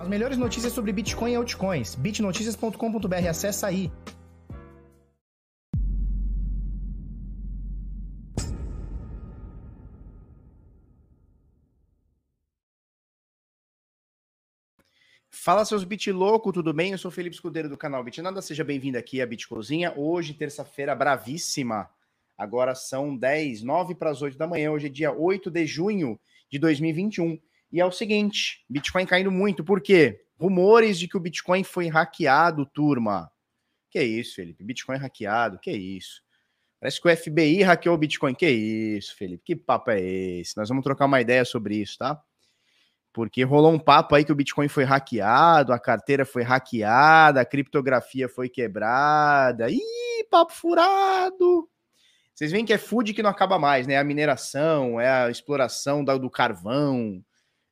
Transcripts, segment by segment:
As melhores notícias sobre Bitcoin e altcoins. bitnoticias.com.br, acessa aí. Fala seus bit louco, tudo bem? Eu sou Felipe Escudeiro do canal Bitnada, seja bem-vindo aqui à Bitcozinha. Hoje, terça-feira bravíssima. Agora são 10, 9 para as 8 da manhã. Hoje é dia 8 de junho de 2021. E é o seguinte: Bitcoin caindo muito. Por quê? Rumores de que o Bitcoin foi hackeado, turma. Que isso, Felipe? Bitcoin hackeado, que isso? Parece que o FBI hackeou o Bitcoin. Que isso, Felipe? Que papo é esse? Nós vamos trocar uma ideia sobre isso, tá? Porque rolou um papo aí que o Bitcoin foi hackeado, a carteira foi hackeada, a criptografia foi quebrada. Ih, papo furado! Vocês veem que é food que não acaba mais, né? A mineração, é a exploração do carvão,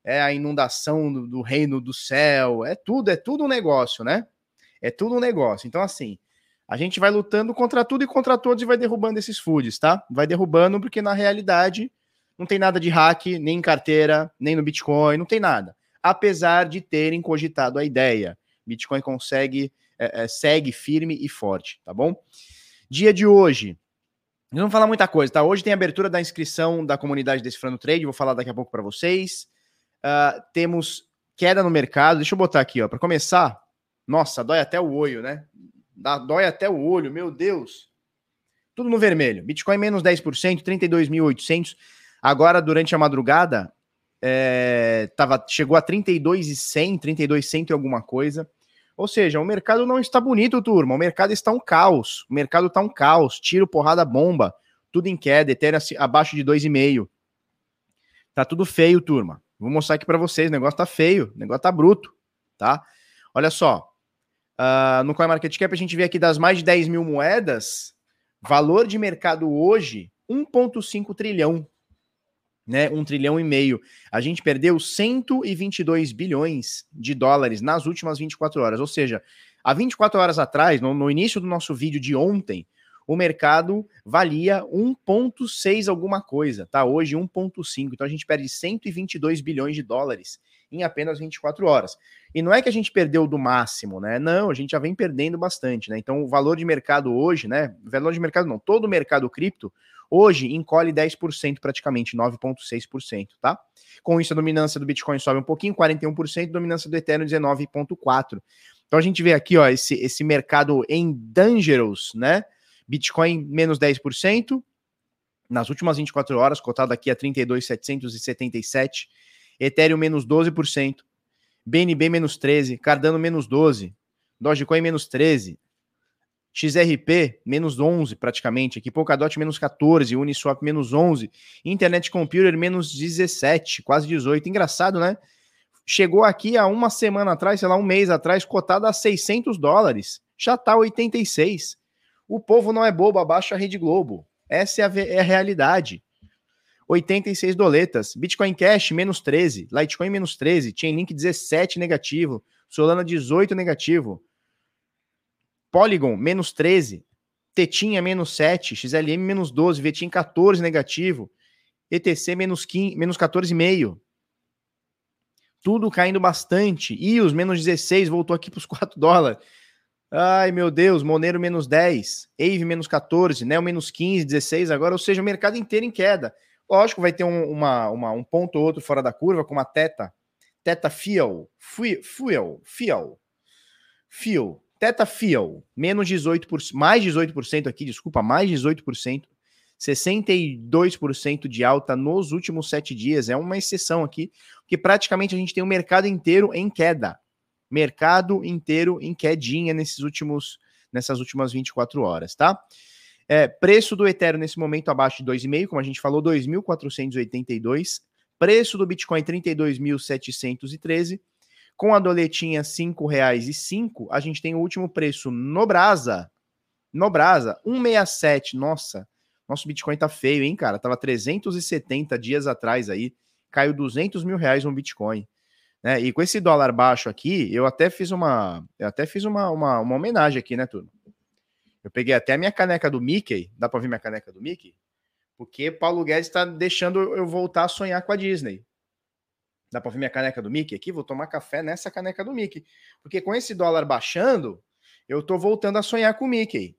é a inundação do, do, reino do céu, é tudo, é tudo um negócio, né? É tudo um negócio. Então, assim, a gente vai lutando contra tudo e contra todos e vai derrubando esses foods, tá? Vai derrubando porque na realidade não tem nada de hack, nem em carteira, nem no Bitcoin, não tem nada. Apesar de terem cogitado a ideia. Bitcoin consegue, é, é, segue firme e forte, tá bom? Dia de hoje. Não vamos falar muita coisa, tá? Hoje tem abertura da inscrição da comunidade Decifrando Trade, vou falar daqui a pouco para vocês. Uh, temos queda no mercado. Deixa eu botar aqui, ó. Para começar, nossa, dói até o olho, né? Dá, dói até o olho, meu Deus. Tudo no vermelho. Bitcoin menos 10%, 32.800. Agora, durante a madrugada, é, tava, chegou a 32.100, 32.100 e alguma coisa. Ou seja, o mercado não está bonito, turma. O mercado está um caos. O mercado está um caos. Tiro, porrada, bomba. Tudo em queda. Ethereum abaixo de 2,5. Tá tudo feio, turma. Vou mostrar aqui para vocês, o negócio tá feio, o negócio tá bruto, tá? Olha só, uh, no CoinMarketCap a gente vê aqui das mais de 10 mil moedas, valor de mercado hoje, 1,5 trilhão, né? 1 trilhão e meio. A gente perdeu 122 bilhões de dólares nas últimas 24 horas, ou seja, há 24 horas atrás, no, no início do nosso vídeo de ontem, o mercado valia 1,6 alguma coisa, tá? Hoje 1,5. Então a gente perde 122 bilhões de dólares em apenas 24 horas. E não é que a gente perdeu do máximo, né? Não, a gente já vem perdendo bastante, né? Então o valor de mercado hoje, né? Valor de mercado não, todo o mercado cripto hoje encolhe 10% praticamente, 9,6%, tá? Com isso a dominância do Bitcoin sobe um pouquinho, 41%, dominância do Ethereum 19,4%. Então a gente vê aqui, ó, esse, esse mercado em dangerous, né? Bitcoin menos 10%, nas últimas 24 horas, cotado aqui a 32,777. Ethereum menos 12%, BNB menos 13%, Cardano menos 12%, Dogecoin menos 13%, XRP menos 11 praticamente, aqui Polkadot menos 14, Uniswap menos 11, Internet Computer menos 17, quase 18. Engraçado, né? Chegou aqui há uma semana atrás, sei lá, um mês atrás, cotado a 600 dólares. Já tá 86. O povo não é bobo, abaixa a Rede Globo. Essa é a, é a realidade. 86 doletas. Bitcoin Cash, menos 13. Litecoin, menos 13. Chainlink, 17 negativo. Solana, 18 negativo. Polygon, menos 13. Tetinha, menos 7. XLM, menos 12. Vetim, 14 negativo. ETC, menos, 15, menos 14,5. Tudo caindo bastante. E os menos 16 voltou aqui para os 4 dólares. Ai, meu Deus, Monero menos 10, Ave menos 14, Neo menos 15, 16 agora, ou seja, o mercado inteiro em queda. Lógico, vai ter um, uma, uma, um ponto ou outro fora da curva, como a Teta, Teta Fuel, Fuel, Fuel, Fuel, Teta Fuel, menos 18%, mais 18% aqui, desculpa, mais 18%, 62% de alta nos últimos sete dias, é uma exceção aqui, porque praticamente a gente tem o mercado inteiro em queda mercado inteiro em quedinha nesses últimos, nessas últimas 24 horas, tá? É, preço do Ethereum nesse momento abaixo de 2,5, como a gente falou, 2.482. Preço do Bitcoin 32.713. Com a doletinha R$ 5,05, a gente tem o último preço no Brasa. No Brasa, 167. Nossa, nosso Bitcoin tá feio, hein, cara? Tava 370 dias atrás aí. Caiu 200 mil reais um Bitcoin. Né? E com esse dólar baixo aqui, eu até fiz uma, eu até fiz uma, uma, uma homenagem aqui, né, tudo. Eu peguei até a minha caneca do Mickey, dá para ver minha caneca do Mickey? Porque Paulo Guedes está deixando eu voltar a sonhar com a Disney. Dá para ver minha caneca do Mickey aqui? Vou tomar café nessa caneca do Mickey. Porque com esse dólar baixando, eu tô voltando a sonhar com o Mickey.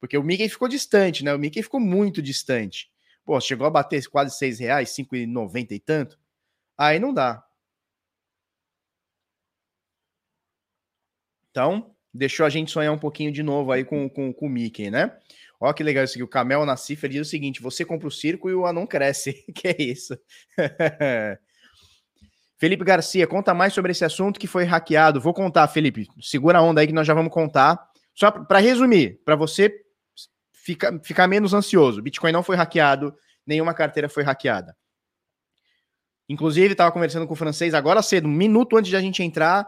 Porque o Mickey ficou distante, né? O Mickey ficou muito distante. Pô, chegou a bater quase 6 reais, 5,90 e tanto. Aí não dá. Então, deixou a gente sonhar um pouquinho de novo aí com, com, com o Mickey, né? Olha que legal isso aqui. O Camel na cifra diz o seguinte: você compra o circo e o anão cresce. que é isso? Felipe Garcia, conta mais sobre esse assunto que foi hackeado. Vou contar, Felipe. Segura a onda aí que nós já vamos contar. Só para resumir, para você ficar, menos ansioso. Bitcoin não foi hackeado, nenhuma carteira foi hackeada. Inclusive, estava conversando com o francês agora cedo, um minuto antes de a gente entrar,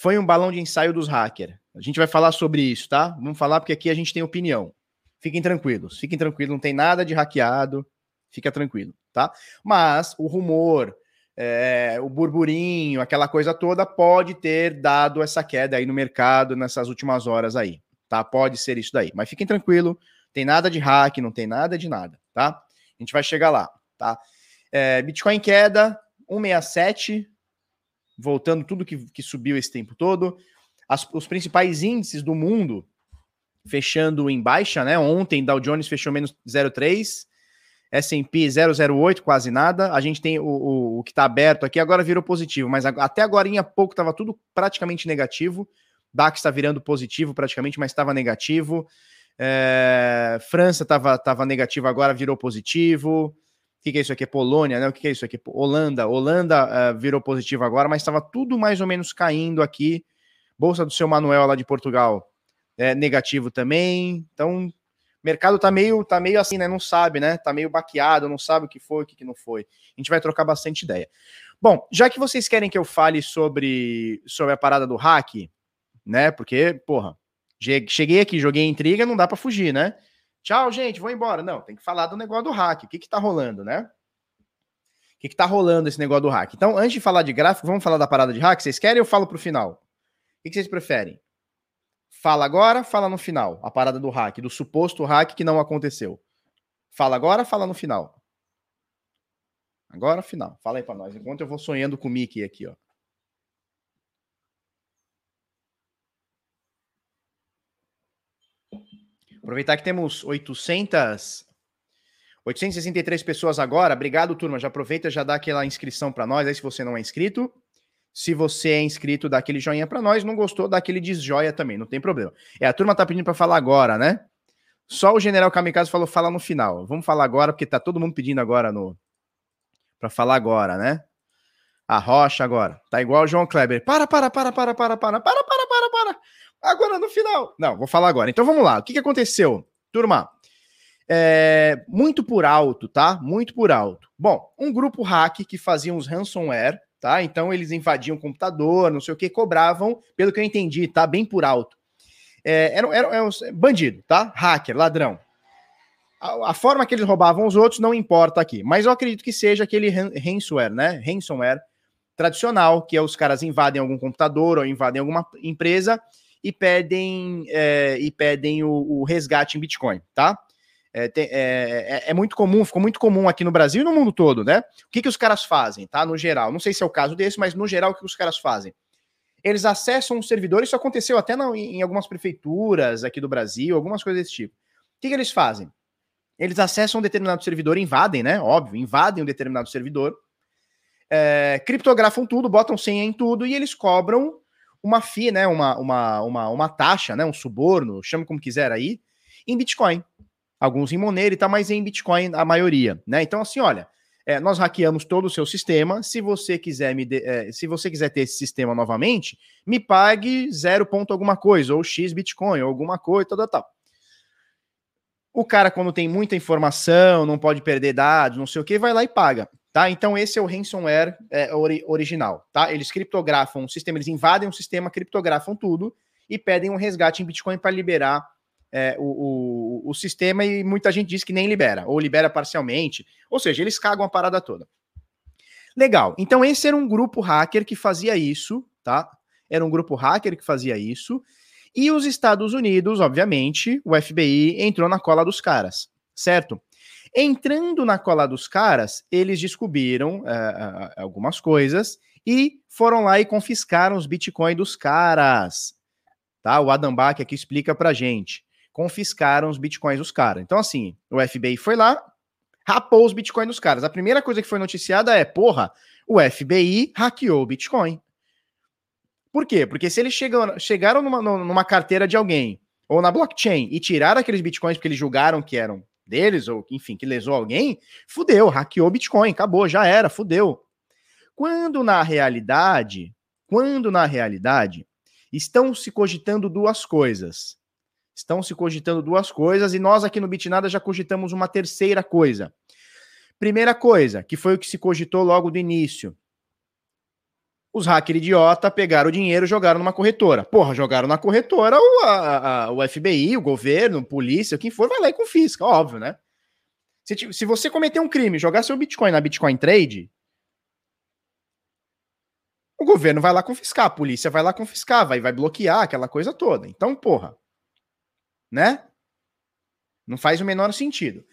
foi um balão de ensaio dos hackers. A gente vai falar sobre isso, tá? Vamos falar porque aqui a gente tem opinião. Fiquem tranquilos, fiquem tranquilos, não tem nada de hackeado, fica tranquilo, tá? Mas o rumor, é, o burburinho, aquela coisa toda, pode ter dado essa queda aí no mercado nessas últimas horas aí, tá? Pode ser isso daí. Mas fiquem tranquilo, tem nada de hack, não tem nada de nada, tá? A gente vai chegar lá, tá? É, Bitcoin queda, 167, voltando tudo que, que subiu esse tempo todo. As, os principais índices do mundo fechando em baixa, né? Ontem Dow Jones fechou menos 0,3, S&P 008, quase nada. A gente tem o, o, o que está aberto aqui, agora virou positivo, mas até agora em pouco estava tudo praticamente negativo. DAX está virando positivo praticamente, mas estava negativo. É, França estava tava negativo, agora virou positivo. O que, que, é isso aqui? Polônia, né? O que, que é isso aqui? Holanda. Holanda uh, virou positivo agora, mas estava tudo mais ou menos caindo aqui. Bolsa do seu Manuel lá de Portugal é, negativo também. Então, mercado tá meio, tá meio assim, né? Não sabe, né? Tá meio baqueado, não sabe o que foi, o que não foi. A gente vai trocar bastante ideia. Bom, já que vocês querem que eu fale sobre, sobre a parada do hack, né? Porque, porra, cheguei aqui, joguei intriga, não dá para fugir, né? Tchau, gente, vou embora. Não, tem que falar do negócio do hack. O que que tá rolando, né? O que que tá rolando esse negócio do hack? Então, antes de falar de gráfico, vamos falar da parada de hack? Vocês querem ou eu falo pro final? O que, que vocês preferem? Fala agora, fala no final. A parada do hack, do suposto hack que não aconteceu. Fala agora, fala no final. Agora, final. Fala aí pra nós. Enquanto eu vou sonhando com o Mickey aqui, ó. Aproveitar que temos 800 863 pessoas agora. Obrigado, turma. Já aproveita, já dá aquela inscrição para nós aí se você não é inscrito. Se você é inscrito, dá aquele joinha para nós. Não gostou, dá aquele desjoia também, não tem problema. É, a turma tá pedindo para falar agora, né? Só o General Kamikaze falou fala no final. Vamos falar agora, porque tá todo mundo pedindo agora no para falar agora, né? A Rocha agora. Tá igual o João Kleber. Para, para, para, para, para, para, para, para, para, para. Agora no final. Não, vou falar agora. Então vamos lá. O que, que aconteceu? Turma, é, muito por alto, tá? Muito por alto. Bom, um grupo hack que fazia uns ransomware tá? Então eles invadiam o computador, não sei o que, cobravam, pelo que eu entendi, tá? Bem por alto. É, era, era, era um bandido, tá? Hacker, ladrão. A, a, forma que eles roubavam os outros não importa aqui, mas eu acredito que seja aquele ransomware, né? Ransomware tradicional, que é os caras invadem algum computador ou invadem alguma empresa e pedem, é, e pedem o, o resgate em Bitcoin, tá? É, tem, é, é, é, muito comum, ficou muito comum aqui no Brasil e no mundo todo, né? O que, que os caras fazem, tá? No geral, não sei se é o caso desse, mas no geral, o que os caras fazem? Eles acessam um servidor, isso aconteceu até na, em algumas prefeituras aqui do Brasil, algumas coisas desse tipo. O que, que eles fazem? Eles acessam um determinado servidor, invadem, né? Óbvio, invadem um determinado servidor, é, criptografam tudo, botam senha em tudo e eles cobram uma FII, né? Uma, uma, uma, uma taxa, né? Um suborno, chame como quiser aí, em Bitcoin alguns em Monero e tal, mas em Bitcoin a maioria, né? Então, assim, olha, é, nós hackeamos todo o seu sistema. Se você quiser me de, é, se você quiser ter esse sistema novamente, me pague zero ponto alguma coisa, ou X Bitcoin, ou alguma coisa, tal, tal. O cara, quando tem muita informação, não pode perder dados, não sei o que, vai lá e paga. Tá? Então, esse é o ransomware é, ori original. Tá? Eles criptografam o sistema, eles invadem o sistema, criptografam tudo e pedem um resgate em Bitcoin para liberar é, o, o, o, sistema e muita gente diz que nem libera, ou libera parcialmente. Ou seja, eles cagam a parada toda. Legal. Então, esse era um grupo hacker que fazia isso, tá? Era um grupo hacker que fazia isso. E os Estados Unidos, obviamente, o FBI entrou na cola dos caras, certo? Entrando na cola dos caras, eles descobriram uh, algumas coisas e foram lá e confiscaram os bitcoins dos caras. Tá? O Adam Bach aqui explica pra gente. Confiscaram os bitcoins dos caras. Então, assim, o FBI foi lá, rapou os bitcoins dos caras. A primeira coisa que foi noticiada é: porra, o FBI hackeou o Bitcoin. Por quê? Porque se eles chegam, chegaram numa, numa carteira de alguém ou na blockchain e tiraram aqueles bitcoins porque eles julgaram que eram deles, ou enfim, que lesou alguém, fudeu, hackeou Bitcoin, acabou, já era, fudeu. Quando na realidade, quando na realidade, estão se cogitando duas coisas. Estão se cogitando duas coisas e nós aqui no Bitnada já cogitamos uma terceira coisa. Primeira coisa, que foi o que se cogitou logo do início. Os hackers idiota pegaram o dinheiro e jogaram numa corretora. Porra, jogaram na corretora o, a, a, o FBI, o governo, polícia, quem for, vai lá e confisca, óbvio, né? Se, se você cometer um crime, jogar seu Bitcoin na Bitcoin Trade, o governo vai lá confiscar, a polícia vai lá confiscar, vai, vai bloquear aquela coisa toda. Então, porra, né? Não faz o menor sentido.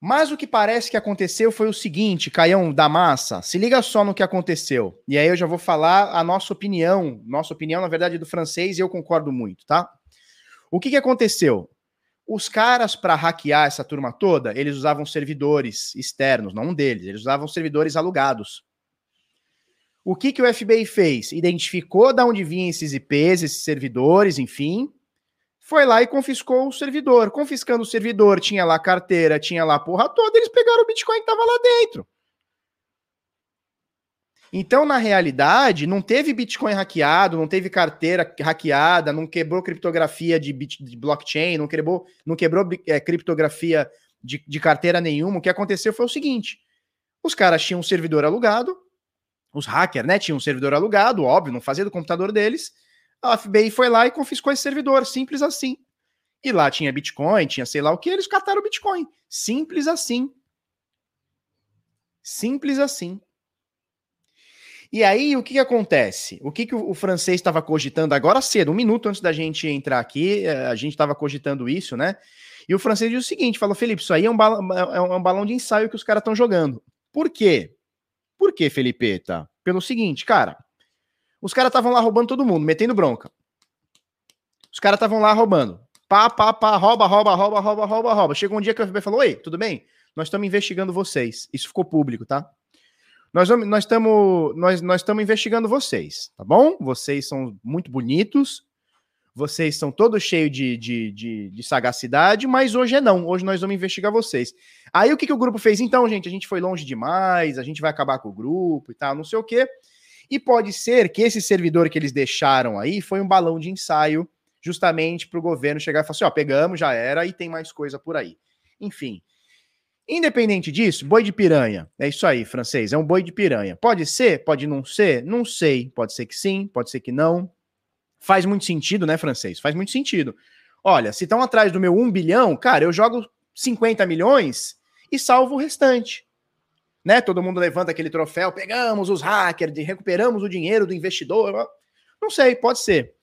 Mas o que parece que aconteceu foi o seguinte, Caião da Massa, se liga só no que aconteceu. E aí eu já vou falar a nossa opinião, nossa opinião, na verdade, do francês, e eu concordo muito, tá? O que, que aconteceu? Os caras, para hackear essa turma toda, eles usavam servidores externos, não um deles, eles usavam servidores alugados. O que, que o FBI fez? Identificou de onde vinham esses IPs, esses servidores, enfim, foi lá e confiscou o servidor. Confiscando o servidor, tinha lá carteira, tinha lá porra toda, eles pegaram o Bitcoin que tava lá dentro. Então, na realidade, não teve Bitcoin hackeado, não teve carteira hackeada, não quebrou criptografia de, bit, de blockchain, não quebrou, não quebrou é, criptografia de, de carteira nenhuma. O que aconteceu foi o seguinte: os caras tinham um servidor alugado, os hackers, né, tinham um servidor alugado, óbvio, não fazia do computador deles a FBI foi lá e confiscou esse servidor, simples assim. E lá tinha Bitcoin, tinha sei lá o que, eles cataram o Bitcoin. Simples assim. Simples assim. E aí, o que, que acontece? O que, que o, o francês estava cogitando agora cedo, um minuto antes da gente entrar aqui, eh, a gente estava cogitando isso, né? E o francês diz o seguinte: falou, Felipe, isso aí é um, balão, é um balão de ensaio que os caras estão jogando. Por quê? Por quê, Felipe? Tá? Pelo seguinte, cara, os caras estavam lá roubando todo mundo, metendo bronca. Os caras estavam lá roubando. Pá, pá, pá, rouba, rouba, rouba, rouba, rouba, rouba. Chegou um dia que o FBI falou: Oi, tudo bem? Nós estamos investigando vocês. Isso ficou público, tá? Nós estamos nós nós, nós investigando vocês, tá bom? Vocês são muito bonitos, vocês são todos cheios de, de, de, de, sagacidade, mas hoje é não. Hoje nós vamos investigar vocês. Aí o que, que o grupo fez? Então, gente, a gente foi longe demais, a gente vai acabar com o grupo e tal, não sei o quê. E pode ser que esse servidor que eles deixaram aí foi um balão de ensaio, justamente para o governo chegar e falar assim: ó, pegamos, já era, e tem mais coisa por aí. Enfim. Independente disso, boi de piranha. É isso aí, francês. É um boi de piranha. Pode ser, pode não ser, não sei. Pode ser que sim, pode ser que não. Faz muito sentido, né, francês? Faz muito sentido. Olha, se estão atrás do meu 1 bilhão, cara, eu jogo 50 milhões e salvo o restante né? Todo mundo levanta aquele troféu, pegamos os hackers, recuperamos o dinheiro do investidor. Não sei, pode ser.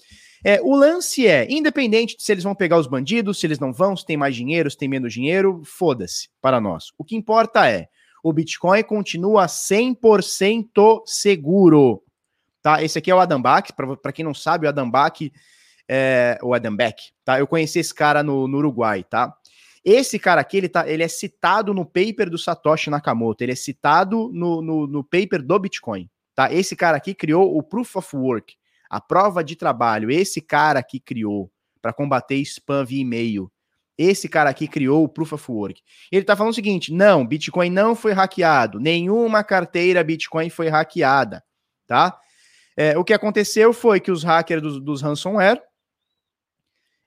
É, o lance é, independente de se eles vão pegar os bandidos, se eles não vão, se tem mais dinheiro, se tem menos dinheiro, foda-se para nós. O que importa é, o Bitcoin continua 100% seguro. Tá? Esse aqui é o Adam Bach, para quem não sabe, o Adam Bach, é, o Adam Beck, tá? Eu conheci esse cara no, no Uruguai, tá? Esse cara aqui, ele, tá, ele é citado no paper do Satoshi Nakamoto, ele é citado no, no, no paper do Bitcoin, tá? Esse cara aqui criou o Proof of Work, a prova de trabalho. Esse cara aqui criou para combater spam via e-mail. Esse cara aqui criou o Proof of Work. Ele tá falando o seguinte: não, Bitcoin não foi hackeado, nenhuma carteira Bitcoin foi hackeada, tá? É, o que aconteceu foi que os hackers dos, dos ransomware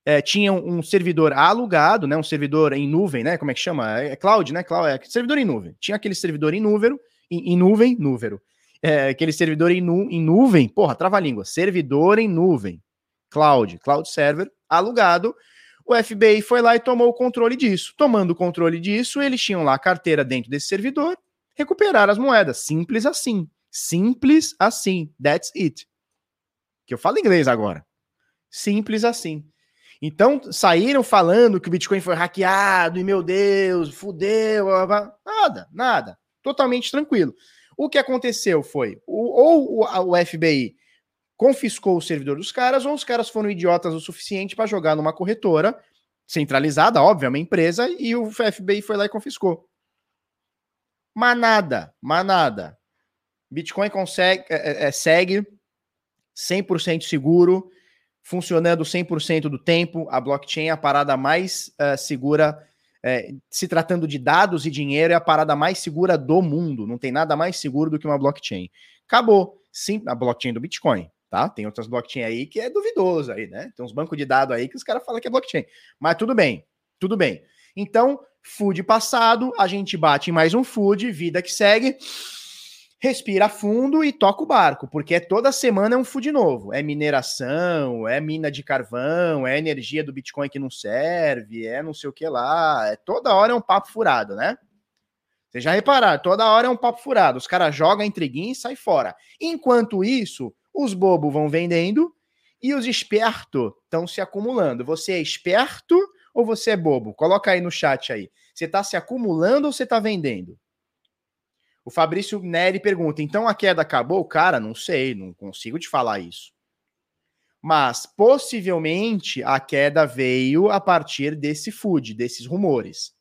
é, tinham um servidor alugado, né, um servidor em nuvem, né, como é que chama? É, é cloud, né, cloud, é servidor em nuvem. Tinha aquele servidor em nuvem, em, em nuvem, número. É, aquele servidor em, nu, em nuvem, porra, trava-língua, servidor em nuvem, cloud, cloud server, alugado. O FBI foi lá e tomou o controle disso. Tomando o controle disso, eles tinham lá a carteira dentro desse servidor, recuperar as moedas. Simples assim. Simples assim. That's it. Que eu falo inglês agora. Simples assim. Então saíram falando que o Bitcoin foi hackeado e meu Deus, fudeu, nada, nada, totalmente tranquilo. O que aconteceu foi, ou o FBI confiscou o servidor dos caras, ou os caras foram idiotas o suficiente para jogar numa corretora centralizada, óbvio, é uma empresa, e o FBI foi lá e confiscou. Mas nada, mas nada. Bitcoin consegue, é, é, é segue 100% seguro, funcionando 100% do tempo. A blockchain é a parada mais uh, segura, é, se tratando de dados e dinheiro, é a parada mais segura do mundo. Não tem nada mais seguro do que uma blockchain. Acabou. Sim, a blockchain do Bitcoin tá? Tem outras blockchain aí que é duvidoso aí, né? Tem uns bancos de dados aí que os caras falam que é blockchain. Mas tudo bem, tudo bem. Então, food passado, a gente bate em mais um food, vida que segue, respira fundo e toca o barco, porque é toda semana é um food novo. É mineração, é mina de carvão, é energia do Bitcoin que não serve, é não sei o que lá. É toda hora é um papo furado, né? Vocês já repararam, toda hora é um papo furado. Os caras jogam a intriguinha e saem fora. Enquanto isso, os bobos vão vendendo e os espertos estão se acumulando. Você é esperto ou você é bobo? Coloca aí no chat aí. Você está se acumulando ou você está vendendo? O Fabrício Neri pergunta: então a queda acabou? Cara, não sei, não consigo te falar isso. Mas possivelmente a queda veio a partir desse food, desses rumores.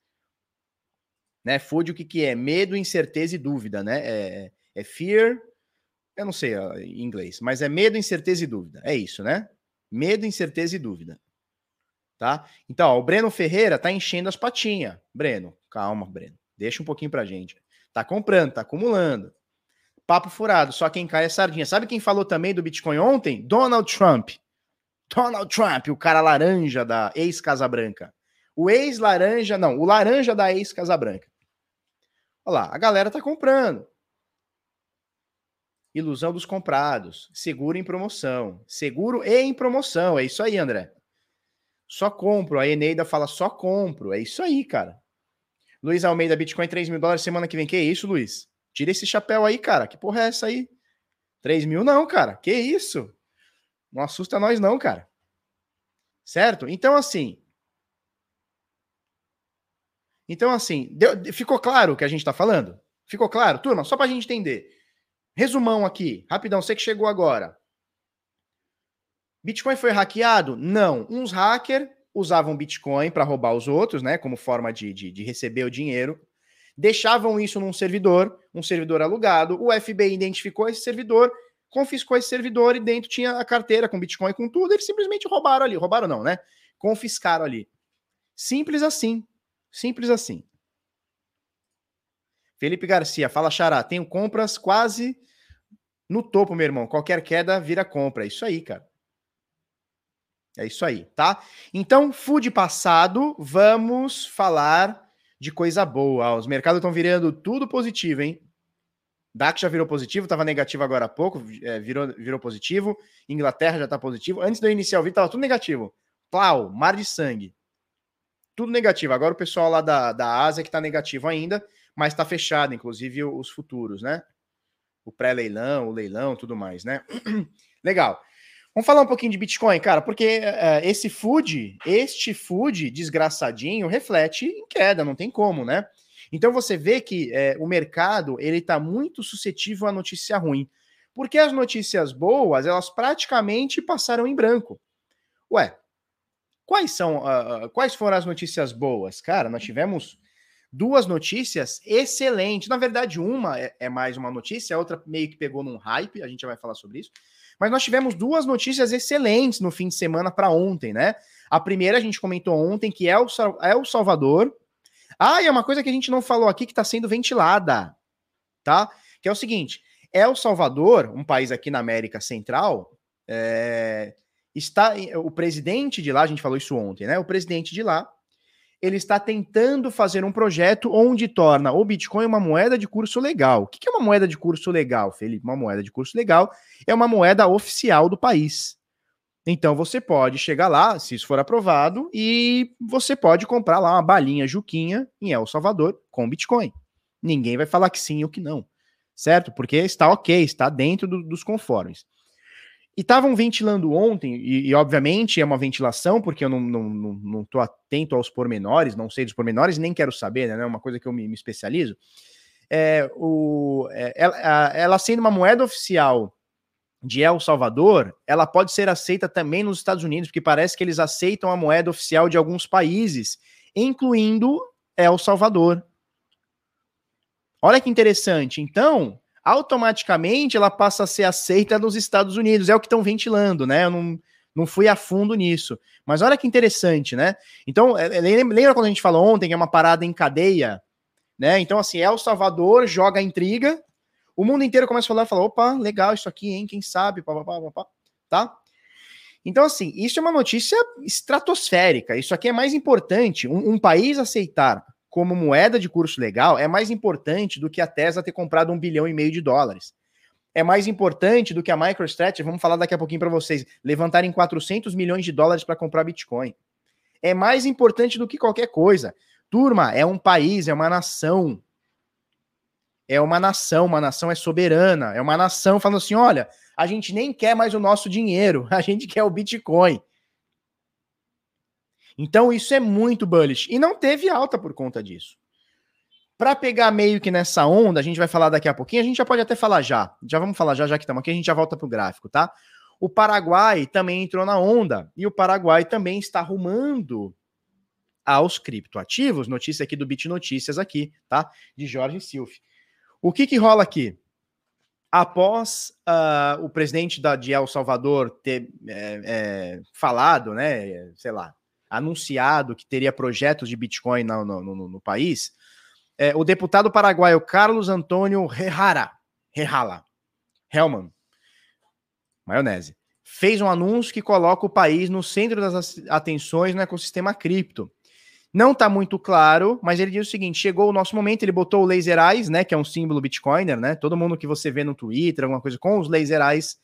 Né? Food, o que, que é? Medo, incerteza e dúvida, né? É, é fear, eu não sei em inglês, mas é medo, incerteza e dúvida. É isso, né? Medo, incerteza e dúvida. Tá? Então, ó, o Breno Ferreira tá enchendo as patinhas. Breno, calma, Breno. Deixa um pouquinho pra gente. Tá comprando, tá acumulando. Papo furado, só quem cai é sardinha. Sabe quem falou também do Bitcoin ontem? Donald Trump. Donald Trump, o cara laranja da ex-Casa Branca. O ex-laranja, não, o laranja da ex-Casa Branca. Olha lá, a galera tá comprando. Ilusão dos comprados. Seguro em promoção. Seguro e em promoção. É isso aí, André. Só compro. A Eneida fala só compro. É isso aí, cara. Luiz Almeida, Bitcoin 3 mil dólares semana que vem. Que isso, Luiz? Tira esse chapéu aí, cara. Que porra é essa aí? 3 mil não, cara. Que isso? Não assusta nós não, cara. Certo? Então, assim... Então, assim, deu, ficou claro o que a gente tá falando? Ficou claro? Turma, só pra gente entender. Resumão aqui, rapidão, você que chegou agora. Bitcoin foi hackeado? Não. Uns hackers usavam Bitcoin para roubar os outros, né? Como forma de, de, de, receber o dinheiro. Deixavam isso num servidor, um servidor alugado. O FBI identificou esse servidor, confiscou esse servidor e dentro tinha a carteira com Bitcoin com tudo. Eles simplesmente roubaram ali. Roubaram não, né? Confiscaram ali. Simples assim. Simples assim. Felipe Garcia, fala Xará, tenho compras quase no topo, meu irmão. Qualquer queda vira compra. É isso aí, cara. É isso aí, tá? Então, food passado, vamos falar de coisa boa. Os mercados estão virando tudo positivo, hein? DAX já virou positivo, estava negativo agora há pouco, é, virou, virou positivo. Inglaterra já está positivo. Antes de eu iniciar o vídeo, estava tudo negativo. Plau, mar de sangue. Tudo negativo. Agora o pessoal lá da, da Ásia que está negativo ainda mas está fechado, inclusive os futuros, né? O pré-leilão, o leilão, tudo mais, né? Legal. Vamos falar um pouquinho de Bitcoin, cara, porque uh, esse food, este food desgraçadinho, reflete em queda, não tem como, né? Então você vê que uh, o mercado ele está muito suscetível à notícia ruim, porque as notícias boas elas praticamente passaram em branco. Ué, quais são, uh, quais foram as notícias boas, cara? Nós tivemos duas notícias excelentes. Na verdade, uma é, é, mais uma notícia, a outra meio que pegou num hype, a gente já vai falar sobre isso. Mas nós tivemos duas notícias excelentes no fim de semana para ontem, né? A primeira a gente comentou ontem, que é o, é o Salvador. Ah, e é uma coisa que a gente não falou aqui que está sendo ventilada, tá? Que é o seguinte: El Salvador, um país aqui na América Central, é, está o presidente de lá, a gente falou isso ontem, né? O presidente de lá ele está tentando fazer um projeto onde torna o Bitcoin uma moeda de curso legal. O que é uma moeda de curso legal, Felipe? Uma moeda de curso legal é uma moeda oficial do país. Então você pode chegar lá, se isso for aprovado, e você pode comprar lá uma balinha Juquinha em El Salvador com Bitcoin. Ninguém vai falar que sim ou que não, certo? Porque está ok, está dentro do, dos conformes. E estavam ventilando ontem, e, e, obviamente é uma ventilação, porque eu não, não, não, não atento aos pormenores, não sei dos pormenores, nem quero saber, né? É uma coisa que eu me, me especializo. É, o, é, ela, ela sendo uma moeda oficial de El Salvador, ela pode ser aceita também nos Estados Unidos, porque parece que eles aceitam a moeda oficial de alguns países, incluindo El Salvador. Olha que interessante. Então, automaticamente ela passa a ser aceita nos Estados Unidos. É o que estão ventilando, né? Eu não, não fui a fundo nisso. Mas olha que interessante, né? Então, é, é, lembra quando a gente falou ontem que é uma parada em cadeia? Né? Então, assim, El Salvador joga a intriga, o mundo inteiro começa a falar, fala, opa, legal isso aqui, hein? Quem sabe, pá, pá, pá, pá, tá? Então, assim, isso é uma notícia estratosférica. Isso aqui é mais importante. Um, um, país aceitar como moeda de curso legal é mais importante do que a Tesla ter comprado um bilhão e meio de dólares. É mais importante do que a MicroStrategy, vamos falar daqui a pouquinho para vocês, levantarem 400 milhões de dólares para comprar Bitcoin. É mais importante do que qualquer coisa. Turma, é um país, é uma nação é uma nação, uma nação é soberana, é uma nação falando assim: olha, a gente nem quer mais o nosso dinheiro, a gente quer o Bitcoin. Então isso é muito bullish. E não teve alta por conta disso. Para pegar meio que nessa onda, a gente vai falar daqui a pouquinho, a gente já pode até falar já. Já vamos falar já, já que estamos aqui, a gente já volta pro gráfico, tá? O Paraguai também entrou na onda e o Paraguai também está arrumando aos criptoativos. Notícia aqui do Bit Notícias aqui, tá? De Jorge Silf. O que, que rola aqui? Após uh, o presidente da, de El Salvador ter é, é, falado, né, sei lá, anunciado que teria projetos de Bitcoin no, no, no, no país, é, o deputado paraguaio Carlos Antônio Herrara, Herrala, Hellman, maionese, fez um anúncio que coloca o país no centro das atenções no ecossistema cripto. Não está muito claro, mas ele diz o seguinte: chegou o nosso momento, ele botou o Laser Eyes, né? Que é um símbolo Bitcoiner, né? Todo mundo que você vê no Twitter, alguma coisa com os Laser Eyes,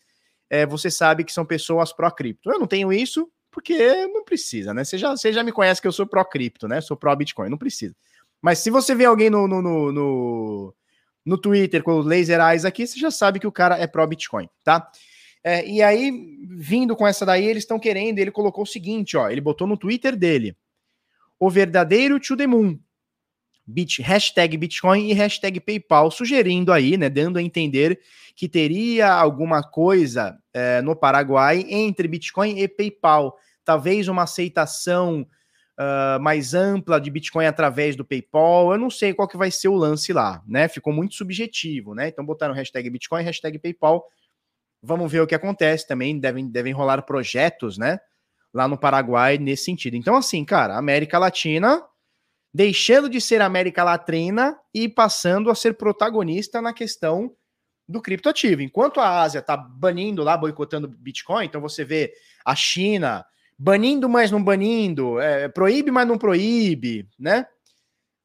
é, você sabe que são pessoas pró-cripto. Eu não tenho isso, porque não precisa, né? Você já, você já me conhece que eu sou pró-cripto, né? Sou pró-Bitcoin, não precisa. Mas se você vê alguém no, no, no, no, no Twitter com os Laser Eyes aqui, você já sabe que o cara é pró-Bitcoin, tá? É, e aí, vindo com essa daí, eles estão querendo, ele colocou o seguinte, ó, ele botou no Twitter dele o verdadeiro to the moon. Bit, hashtag Bitcoin e hashtag PayPal, sugerindo aí, né, dando a entender que teria alguma coisa é, no Paraguai entre Bitcoin e PayPal. Talvez uma aceitação uh, mais ampla de Bitcoin através do PayPal. Eu não sei qual que vai ser o lance lá, né? Ficou muito subjetivo, né? Então botaram hashtag Bitcoin, hashtag PayPal. Vamos ver o que acontece também. Devem, devem rolar projetos, né? lá no Paraguai nesse sentido. Então, assim, cara, América Latina deixando de ser América Latina e passando a ser protagonista na questão do criptoativo. Enquanto a Ásia está banindo lá, boicotando Bitcoin, então você vê a China banindo, mas não banindo, é, proíbe, mas não proíbe, né?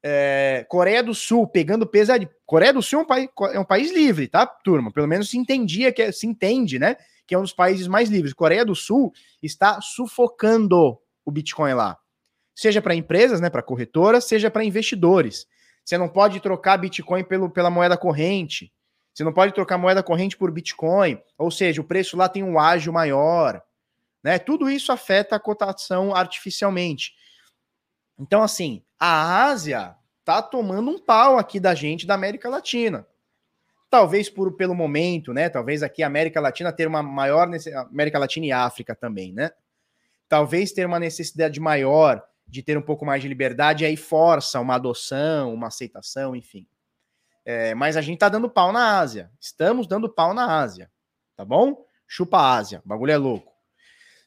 É, Coreia do Sul pegando pesado. Coreia do Sul é um, país, é um país livre, tá, turma? Pelo menos se entendia que é, se entende, né? que é um dos países mais livres. Coreia do Sul está sufocando o Bitcoin lá. Seja para empresas, né, para corretoras, seja para investidores. Você não pode trocar Bitcoin pelo, pela moeda corrente. Você não pode trocar moeda corrente por Bitcoin. Ou seja, o preço lá tem um ágio maior. Né? Tudo isso afeta a cotação artificialmente. Então, assim, a Ásia tá tomando um pau aqui da gente da América Latina talvez por, pelo momento, né? Talvez aqui a América Latina ter uma maior América Latina e África também, né? Talvez ter uma necessidade maior de ter um pouco mais de liberdade, aí força uma adoção, uma aceitação, enfim. É, mas a gente tá dando pau na Ásia. Estamos dando pau na Ásia. Tá bom? Chupa a Ásia. O bagulho é louco.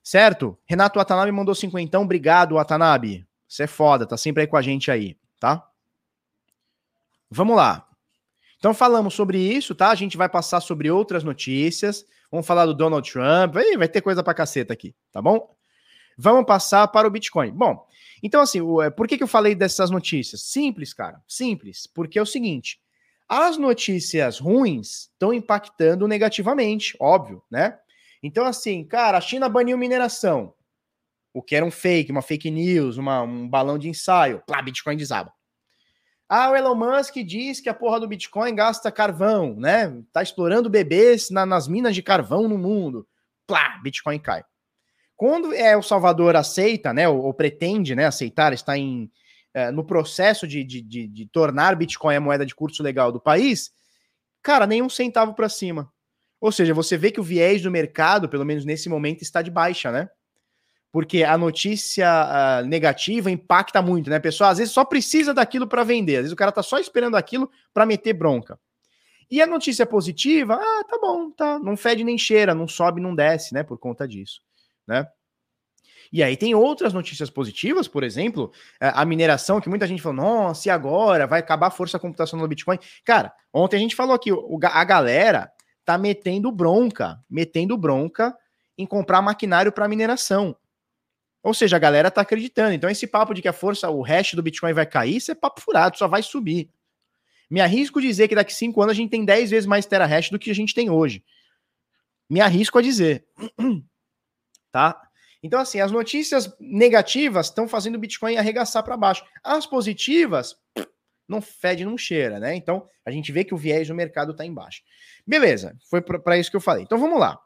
Certo? Renato Watanabe mandou cinquentão. Obrigado, Watanabe. Você é foda, tá sempre aí com a gente aí, tá? Vamos lá. Então falamos sobre isso, tá? A gente vai passar sobre outras notícias. Vamos falar do Donald Trump. Vai, ter coisa pra caceta aqui, tá bom? Vamos passar para o Bitcoin. Bom, então assim, é, por que, que eu falei dessas notícias? Simples, cara. Simples. Porque é o seguinte: as notícias ruins estão impactando negativamente, óbvio, né? Então, assim, cara, a China baniu mineração. O que era um fake, uma fake news, uma, um balão de ensaio. Plá, Bitcoin desaba. Ah, o Elon Musk diz que a porra do Bitcoin gasta carvão, né? Tá explorando bebês na, nas minas de carvão no mundo. plá, Bitcoin cai. Quando é o Salvador aceita, né, ou, ou pretende, né, aceitar, está em, é, no processo de, de, de, de, tornar Bitcoin a moeda de curso legal do país, cara, nem um centavo para cima. Ou seja, você vê que o viés do mercado, pelo menos nesse momento, está de baixa, né? Porque a notícia uh, negativa impacta muito, né, pessoal? Às vezes só precisa daquilo para vender, às vezes o cara tá só esperando aquilo para meter bronca. E a notícia positiva, ah, tá bom, tá, não fede nem cheira, não sobe, não desce, né, por conta disso, né? E aí tem outras notícias positivas, por exemplo, é, a mineração, que muita gente falou, nossa, e agora? Vai acabar a força computacional do Bitcoin? Cara, ontem a gente falou aqui, a galera tá metendo bronca, metendo bronca em comprar maquinário para mineração. Ou seja, a galera tá acreditando. Então esse papo de que a força, o hash do Bitcoin vai cair, isso é papo furado, só vai subir. Me arrisco a dizer que daqui cinco anos a gente tem 10 vezes mais terahash do que a gente tem hoje. Me arrisco a dizer. tá? Então, assim, as notícias negativas estão fazendo o Bitcoin arregaçar para baixo. As positivas, não fede, não cheira, né? Então, a gente vê que o viés do mercado está embaixo. Beleza, foi para isso que eu falei. Então, vamos lá.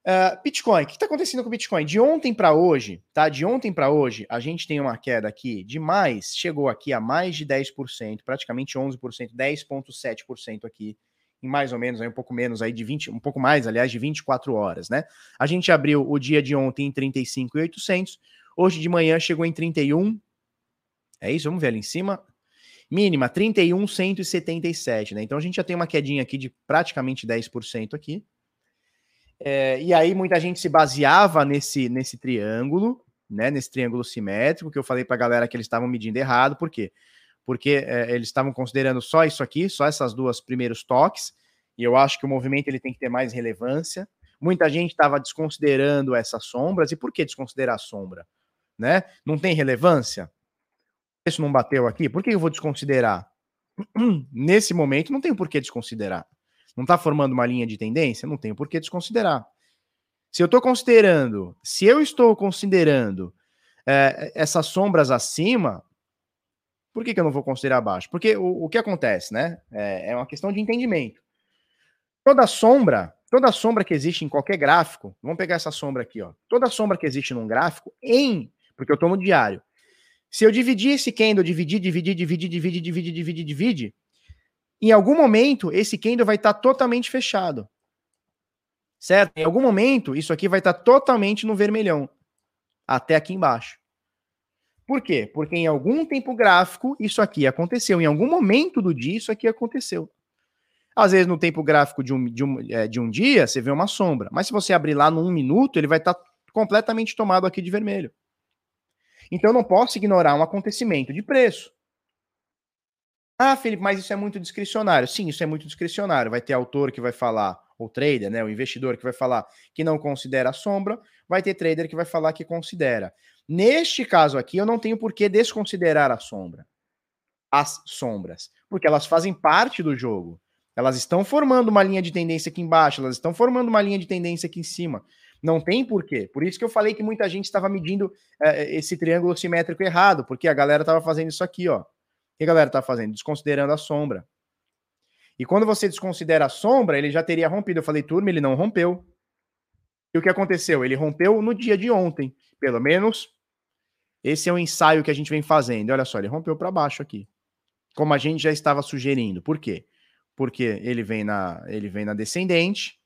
Uh, Bitcoin, o que está acontecendo com o Bitcoin? De ontem para hoje, tá? De ontem para hoje, a gente tem uma queda aqui de mais, chegou aqui a mais de 10%, praticamente 11%, 10,7% aqui em mais ou menos, aí um pouco menos aí de 20, um pouco mais, aliás, de 24 horas, né? A gente abriu o dia de ontem em 35,800, hoje de manhã chegou em 31. É isso, vamos ver ali em cima. Mínima 31,177, né? Então a gente já tem uma quedinha aqui de praticamente 10% aqui. É, e aí muita gente se baseava nesse, nesse triângulo, né? Nesse triângulo simétrico que eu falei para a galera que eles estavam medindo errado, por quê? Porque é, eles estavam considerando só isso aqui, só essas duas primeiros toques, e eu acho que o movimento ele tem que ter mais relevância. Muita gente estava desconsiderando essas sombras, e por que desconsiderar a sombra? Né? Não tem relevância? Isso não bateu aqui, por que eu vou desconsiderar? Nesse momento, não tem por que desconsiderar. Não está formando uma linha de tendência? Não tem por que desconsiderar. Se eu estou considerando, se eu estou considerando é, essas sombras acima, por que, que eu não vou considerar abaixo? Porque o, o que acontece, né? É, é, uma questão de entendimento. Toda sombra, toda sombra que existe em qualquer gráfico, vamos pegar essa sombra aqui, ó. Toda sombra que existe num gráfico, em, porque eu estou no diário. Se eu dividir esse candle, dividir, dividir, dividir, dividir, dividir, dividir, dividir, em algum momento esse candle vai estar tá totalmente fechado. Certo? Em algum momento, isso aqui vai estar tá totalmente no vermelhão. Até aqui embaixo. Por quê? Porque em algum tempo gráfico isso aqui aconteceu, em algum momento do dia isso aqui aconteceu. Às vezes no tempo gráfico de um, de um, é, de um dia você vê uma sombra, mas se você abrir lá no um minuto ele vai estar tá completamente tomado aqui de vermelho. Então eu não posso ignorar um acontecimento de preço. Ah, Felipe, mas isso é muito discricionário. Sim, isso é muito discricionário. Vai ter autor que vai falar, ou trader, né, o investidor que vai falar que não considera a sombra, vai ter trader que vai falar que considera. Neste caso aqui, eu não tenho por que desconsiderar a sombra. As sombras. Porque elas fazem parte do jogo. Elas estão formando uma linha de tendência aqui embaixo, elas estão formando uma linha de tendência aqui em cima. Não tem porquê. Por isso que eu falei que muita gente estava medindo é, esse triângulo simétrico errado, porque a galera estava fazendo isso aqui, ó. O que a galera está fazendo? Desconsiderando a sombra. E quando você desconsidera a sombra, ele já teria rompido. Eu falei, turma, ele não rompeu. E o que aconteceu? Ele rompeu no dia de ontem. Pelo menos esse é o ensaio que a gente vem fazendo. Olha só, ele rompeu para baixo aqui. Como a gente já estava sugerindo. Por quê? Porque ele vem na, ele vem na descendente,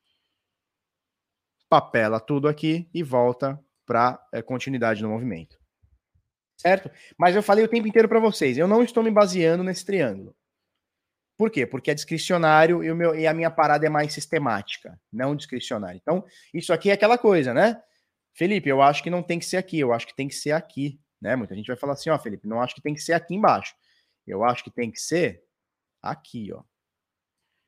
papela tudo aqui e volta para é, continuidade no movimento. Certo? Mas eu falei o tempo inteiro para vocês, eu não estou me baseando nesse triângulo. Por quê? Porque é discricionário e, o meu, e a minha parada é mais sistemática, não discricionária. Então, isso aqui é aquela coisa, né? Felipe, eu acho que não tem que ser aqui, eu acho que tem que ser aqui. Né? Muita gente vai falar assim, ó, Felipe, não acho que tem que ser aqui embaixo. Eu acho que tem que ser aqui, ó.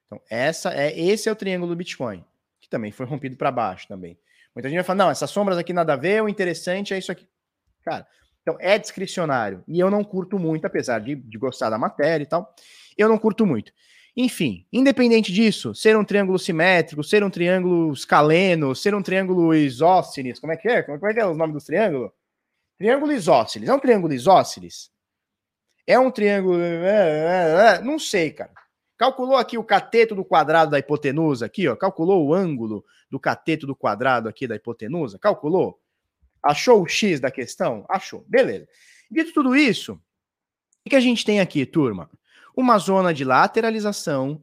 Então, essa é esse é o triângulo do Bitcoin, que também foi rompido para baixo também. Muita gente vai falar, não, essas sombras aqui nada a ver, o interessante é isso aqui. Cara, então é discricionário. E eu não curto muito, apesar de, de gostar da matéria e tal, eu não curto muito. Enfim, independente disso, ser um triângulo simétrico, ser um triângulo escaleno, ser um triângulo isósceles, como é que é? Como é que é o nome dos triângulos? Triângulo isósceles. É um triângulo isósceles? É um triângulo. É, é, é, não sei, cara. Calculou aqui o cateto do quadrado da hipotenusa aqui, ó. Calculou o ângulo do cateto do quadrado aqui da hipotenusa? Calculou? Achou o x da questão? Achou. Beleza. Dito tudo isso, o que a gente tem aqui, turma? Uma zona de lateralização,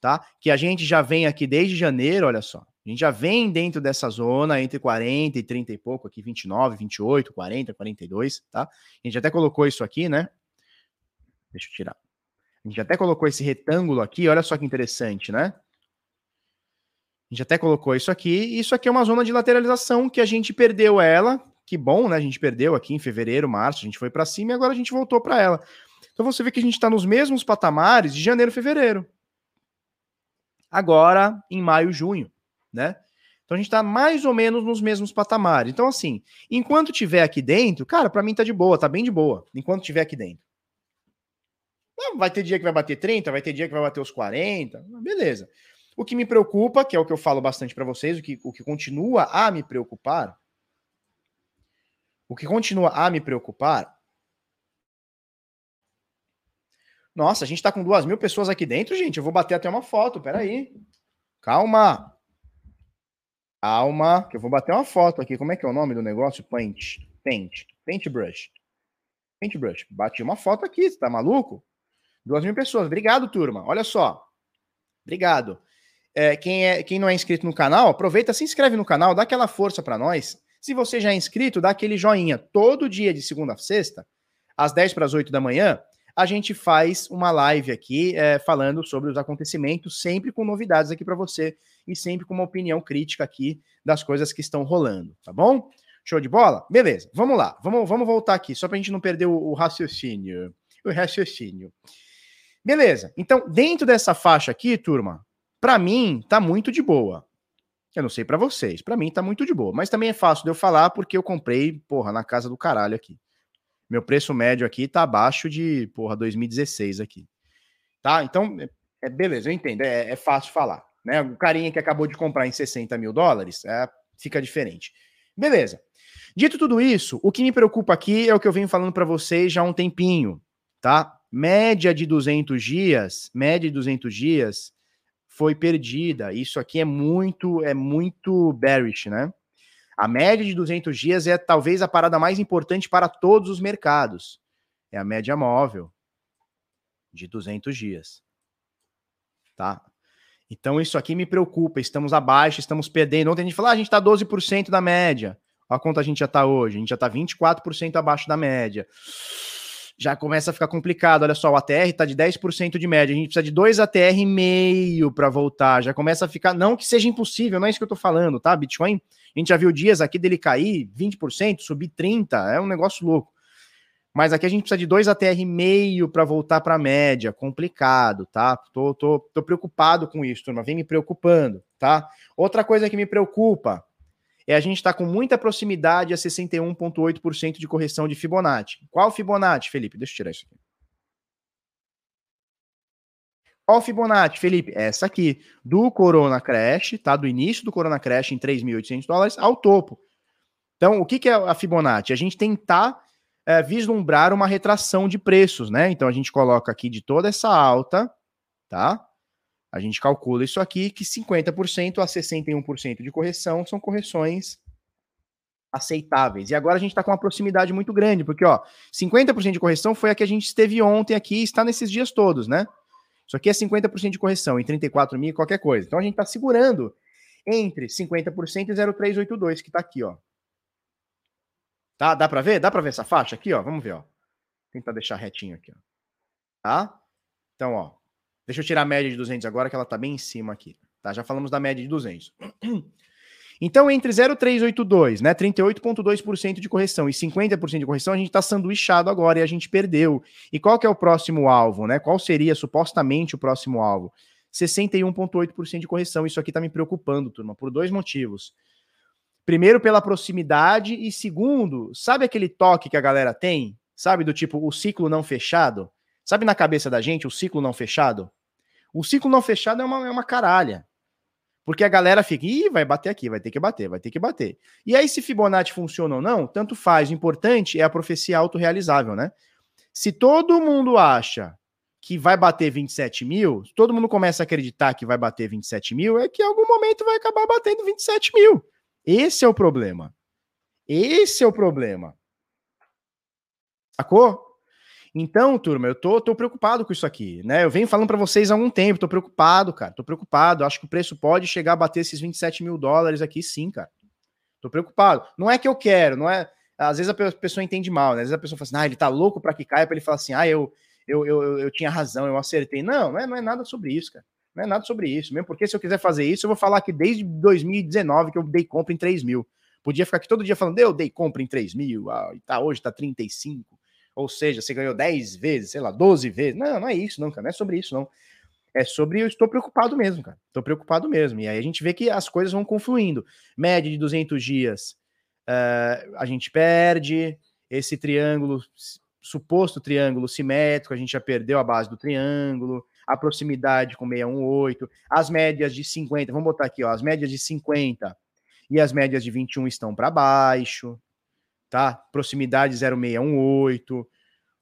tá? Que a gente já vem aqui desde janeiro, olha só. A gente já vem dentro dessa zona entre 40 e 30 e pouco, aqui 29, 28, 40, 42, tá? A gente até colocou isso aqui, né? Deixa eu tirar. A gente até colocou esse retângulo aqui, olha só que interessante, né? A gente até colocou isso aqui. Isso aqui é uma zona de lateralização que a gente perdeu ela. Que bom, né? A gente perdeu aqui em fevereiro, março, a gente foi para cima e agora a gente voltou para ela. Então você vê que a gente está nos mesmos patamares de janeiro, fevereiro. Agora em maio, junho, né? Então a gente está mais ou menos nos mesmos patamares. Então assim, enquanto tiver aqui dentro, cara, para mim tá de boa, tá bem de boa. Enquanto tiver aqui dentro. Vai ter dia que vai bater 30, vai ter dia que vai bater os 40, beleza. O que me preocupa, que é o que eu falo bastante para vocês, o que, o que continua a me preocupar, o que continua a me preocupar. Nossa, a gente tá com duas mil pessoas aqui dentro, gente. Eu vou bater até uma foto, peraí. Calma. Calma, que eu vou bater uma foto aqui. Como é que é o nome do negócio? Paint. Paint. Paintbrush. Paintbrush. Bati uma foto aqui, você tá maluco? Duas mil pessoas. Obrigado, turma. Olha só. Obrigado. É, quem, é, quem não é inscrito no canal, aproveita, se inscreve no canal, dá aquela força para nós. Se você já é inscrito, dá aquele joinha. Todo dia de segunda a sexta, às 10 para as 8 da manhã, a gente faz uma live aqui é, falando sobre os acontecimentos, sempre com novidades aqui para você e sempre com uma opinião crítica aqui das coisas que estão rolando, tá bom? Show de bola? Beleza, vamos lá, vamos, vamos voltar aqui, só para a gente não perder o, o raciocínio. O raciocínio. Beleza. Então, dentro dessa faixa aqui, turma, para mim tá muito de boa. Eu não sei para vocês, para mim tá muito de boa, mas também é fácil de eu falar porque eu comprei, porra, na casa do caralho aqui. Meu preço médio aqui tá abaixo de, porra, 2016 aqui. Tá? Então, é, é beleza, eu entendo, é, é, fácil falar. Né? O carinha que acabou de comprar em 60 mil dólares, é, fica diferente. Beleza. Dito tudo isso, o que me preocupa aqui é o que eu venho falando para vocês já há um tempinho, tá? média de 200 dias, média de 200 dias foi perdida. Isso aqui é muito, é muito bearish, né? A média de 200 dias é talvez a parada mais importante para todos os mercados. É a média móvel de 200 dias. Tá? Então isso aqui me preocupa. Estamos abaixo, estamos perdendo. Ontem a gente falou, ah, a gente está 12% da média. Olha quanto a gente já está hoje. A gente já está 24% abaixo da média já começa a ficar complicado. Olha só, o ATR está de 10% de média. A gente precisa de dois ATR e meio para voltar. Já começa a ficar. Não que seja impossível, não é isso que eu estou falando, tá? Bitcoin, a gente já viu dias aqui dele cair 20%, subir 30%. É um negócio louco. Mas aqui a gente precisa de dois ATR meio para voltar para a média. Complicado, tá? Tô, tô, tô preocupado com isso, turma. Vem me preocupando, tá? Outra coisa que me preocupa é a gente está com muita proximidade a 61,8% de correção de Fibonacci. Qual Fibonacci, Felipe? Deixa eu tirar isso aqui. Qual Fibonacci, Felipe? Essa aqui, do Corona Crash, tá? Do início do Corona Crash em 3.800 dólares ao topo. Então, o que, que é a Fibonacci? A gente tentar é, vislumbrar uma retração de preços, né? Então, a gente coloca aqui de toda essa alta, tá? A gente calcula isso aqui que 50% a 61% de correção são correções aceitáveis. E agora a gente está com uma proximidade muito grande, porque ó, 50% de correção foi a que a gente esteve ontem aqui e está nesses dias todos, né? Isso aqui é 50% de correção em 34 mil, qualquer coisa. Então a gente está segurando entre 50% e 0,382, que está aqui, ó. Tá? Dá para ver? Dá para ver essa faixa aqui, ó? Vamos ver, ó. Tentar deixar retinho aqui, ó. Tá? Então, ó, Deixa eu tirar a média de 200 agora, que ela está bem em cima aqui. Tá? Já falamos da média de 200. Então, entre 0,382, né, 38,2% de correção e 50% de correção, a gente está sanduichado agora e a gente perdeu. E qual que é o próximo alvo? Né? Qual seria supostamente o próximo alvo? 61,8% de correção. Isso aqui está me preocupando, turma, por dois motivos. Primeiro, pela proximidade, e segundo, sabe aquele toque que a galera tem? Sabe, do tipo, o ciclo não fechado? Sabe na cabeça da gente o ciclo não fechado? O ciclo não fechado é uma, é uma caralha. Porque a galera fica, ih, vai bater aqui, vai ter que bater, vai ter que bater. E aí, se Fibonacci funciona ou não, tanto faz. O importante é a profecia autorrealizável, né? Se todo mundo acha que vai bater 27 mil, todo mundo começa a acreditar que vai bater 27 mil, é que em algum momento vai acabar batendo 27 mil. Esse é o problema. Esse é o problema. Sacou? Então, turma, eu tô, tô preocupado com isso aqui, né? Eu venho falando para vocês há algum tempo, tô preocupado, cara, tô preocupado. Acho que o preço pode chegar a bater esses 27 mil dólares aqui, sim, cara. Tô preocupado. Não é que eu quero, não é. Às vezes a pessoa entende mal, né? Às vezes a pessoa fala assim, ah, ele tá louco para que caia, para ele falar assim, ah, eu, eu, eu, eu tinha razão, eu acertei. Não, não é, não é nada sobre isso, cara. Não é nada sobre isso. Mesmo porque se eu quiser fazer isso, eu vou falar que desde 2019 que eu dei compra em 3 mil. Podia ficar aqui todo dia falando, eu dei compra em 3 mil, ah, tá, hoje tá 35. Ou seja, você ganhou 10 vezes, sei lá, 12 vezes. Não, não é isso, não, cara. Não é sobre isso, não. É sobre eu estou preocupado mesmo, cara. Estou preocupado mesmo. E aí a gente vê que as coisas vão confluindo. Média de 200 dias, uh, a gente perde. Esse triângulo suposto triângulo simétrico, a gente já perdeu a base do triângulo, a proximidade com 618, as médias de 50, vamos botar aqui, ó, as médias de 50 e as médias de 21 estão para baixo, tá? Proximidade 0618,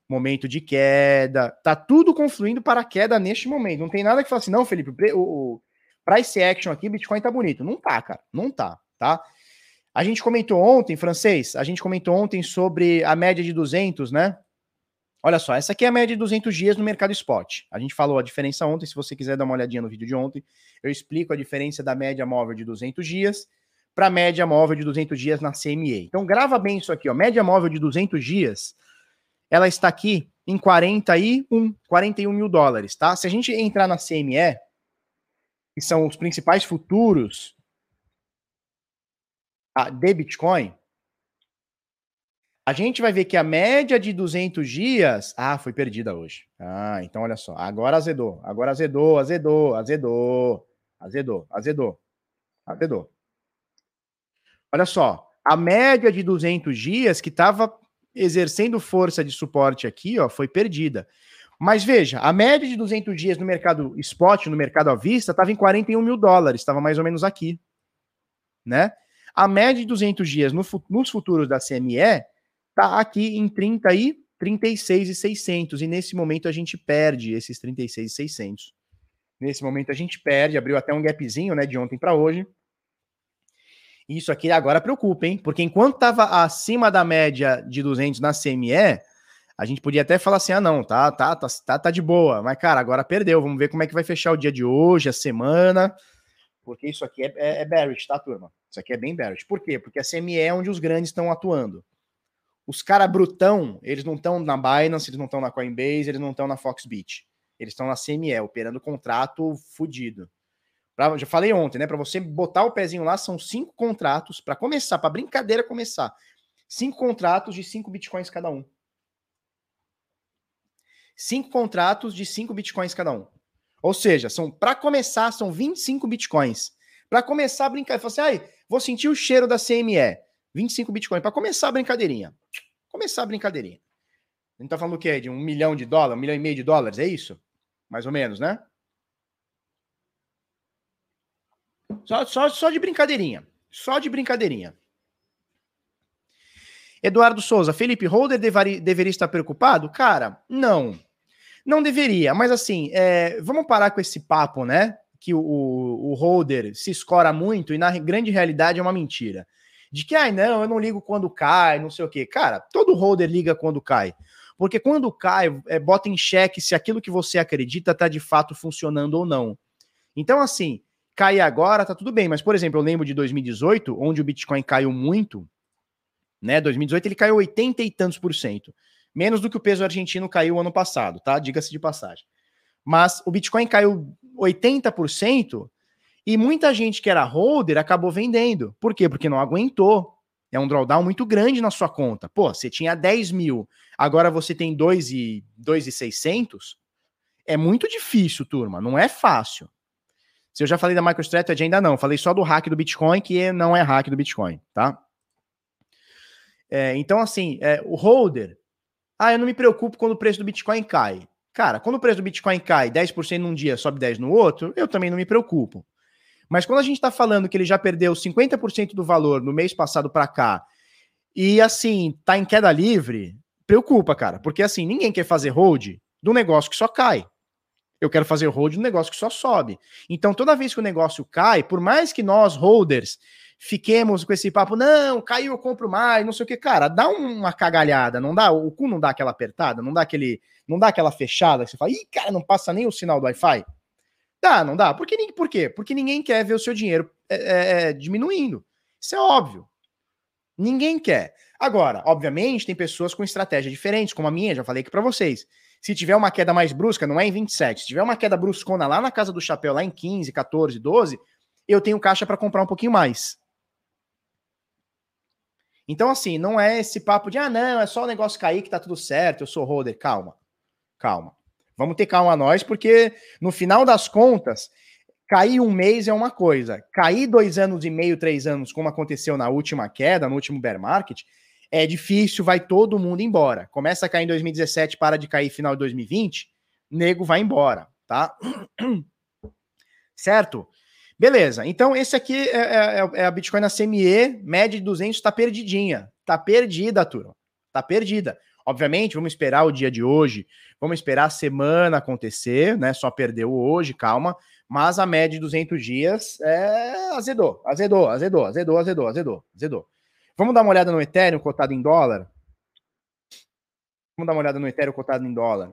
momento de queda, tá tudo confluindo para a queda neste momento. Não tem nada que falar assim, não, Felipe, o, o price action aqui, Bitcoin tá bonito. Não tá, cara, não tá, tá? A gente comentou ontem, francês, a gente comentou ontem sobre a média de 200, né? Olha só, essa aqui é a média de 200 dias no mercado spot. A gente falou a diferença ontem, se você quiser dar uma olhadinha no vídeo de ontem, eu explico a diferença da média móvel de 200 dias para a média móvel de 200 dias na CME. Então grava bem isso aqui, ó, média móvel de 200 dias, ela está aqui em 41, 41 mil dólares, tá? Se a gente entrar na CME, que são os principais futuros ah, de Bitcoin, a gente vai ver que a média de 200 dias. Ah, foi perdida hoje. Ah, então olha só. Agora azedou. Agora azedou, azedou, azedou, azedou, azedou, azedou. Olha só. A média de 200 dias que estava exercendo força de suporte aqui, ó, foi perdida. Mas veja, a média de 200 dias no mercado spot, no mercado à vista, estava em 41 mil dólares, estava mais ou menos aqui, né? A média de 200 dias no, nos futuros da CME tá aqui em 30 e 36 e 600 nesse momento a gente perde esses 36 e 600. Nesse momento a gente perde, abriu até um gapzinho, né, de ontem para hoje. Isso aqui agora preocupa, hein? Porque enquanto estava acima da média de 200 na CME, a gente podia até falar assim: "Ah, não, tá, tá, tá, tá, tá de boa". Mas cara, agora perdeu. Vamos ver como é que vai fechar o dia de hoje, a semana. Porque isso aqui é, é, é bearish, tá, turma? Isso aqui é bem bearish. Por quê? Porque a CME é onde os grandes estão atuando. Os caras brutão, eles não estão na Binance, eles não estão na Coinbase, eles não estão na Foxbit. Eles estão na CME, operando contrato fudido. Pra, já falei ontem, né? Para você botar o pezinho lá, são cinco contratos para começar, para brincadeira começar. Cinco contratos de cinco bitcoins cada um. Cinco contratos de cinco bitcoins cada um. Ou seja, são para começar, são 25 bitcoins. Para começar a brincar, você assim, ai, vou sentir o cheiro da CME. 25 bitcoins para começar a brincadeirinha. Começar a brincadeirinha. A gente tá falando o quê? De um milhão de dólares, um milhão e meio de dólares, é isso? Mais ou menos, né? Só, só, só de brincadeirinha. Só de brincadeirinha. Eduardo Souza, Felipe Holder deveria, deveria estar preocupado? Cara, não. Não deveria, mas assim, é, vamos parar com esse papo, né? Que o, o, o holder se escora muito e na grande realidade é uma mentira de que, ai, não, eu não ligo quando cai, não sei o quê. Cara, todo holder liga quando cai. Porque quando cai, é, bota em xeque se aquilo que você acredita está de fato funcionando ou não. Então, assim, cair agora tá tudo bem, mas, por exemplo, eu lembro de 2018, onde o Bitcoin caiu muito, né? 2018 ele caiu 80 e tantos por cento. Menos do que o peso argentino caiu ano passado, tá? Diga-se de passagem. Mas o Bitcoin caiu 80%, e muita gente que era holder acabou vendendo. Por quê? Porque não aguentou. É um drawdown muito grande na sua conta. Pô, você tinha 10 mil, agora você tem 2,600. É muito difícil, turma. Não é fácil. Se eu já falei da MicroStrategy, ainda não. Falei só do hack do Bitcoin, que não é hack do Bitcoin, tá? É, então, assim, é, o holder. Ah, eu não me preocupo quando o preço do Bitcoin cai. Cara, quando o preço do Bitcoin cai 10% num dia, sobe 10% no outro, eu também não me preocupo. Mas quando a gente está falando que ele já perdeu 50% do valor no mês passado para cá, e assim, tá em queda livre, preocupa, cara. Porque assim, ninguém quer fazer hold do negócio que só cai. Eu quero fazer hold no negócio que só sobe. Então, toda vez que o negócio cai, por mais que nós, holders, fiquemos com esse papo, não, caiu, eu compro mais, não sei o que, cara, dá uma cagalhada, não dá? O cu não dá aquela apertada, não dá aquele, não dá aquela fechada que você fala, ih, cara, não passa nem o sinal do Wi-Fi? Dá, não dá. Por, que, por quê? Porque ninguém quer ver o seu dinheiro é, é, diminuindo. Isso é óbvio. Ninguém quer. Agora, obviamente, tem pessoas com estratégias diferentes, como a minha, já falei aqui para vocês. Se tiver uma queda mais brusca, não é em 27. Se tiver uma queda bruscona lá na casa do chapéu, lá em 15, 14, 12, eu tenho caixa para comprar um pouquinho mais. Então, assim, não é esse papo de, ah, não, é só o negócio cair que tá tudo certo, eu sou holder. Calma, calma. Vamos ter calma nós, porque no final das contas, cair um mês é uma coisa. Cair dois anos e meio, três anos, como aconteceu na última queda, no último bear market, é difícil, vai todo mundo embora. Começa a cair em 2017, para de cair final de 2020, nego vai embora, tá? Certo? Beleza, então esse aqui é, é, é, é a Bitcoin na CME, média de 200, tá perdidinha. Tá perdida, turma. Tá perdida. Obviamente, vamos esperar o dia de hoje, vamos esperar a semana acontecer, né? Só perdeu hoje, calma. Mas a média de 200 dias é azedou, azedou, azedou, azedou, azedou, azedou, azedou. Vamos dar uma olhada no Ethereum cotado em dólar? Vamos dar uma olhada no Ethereum cotado em dólar.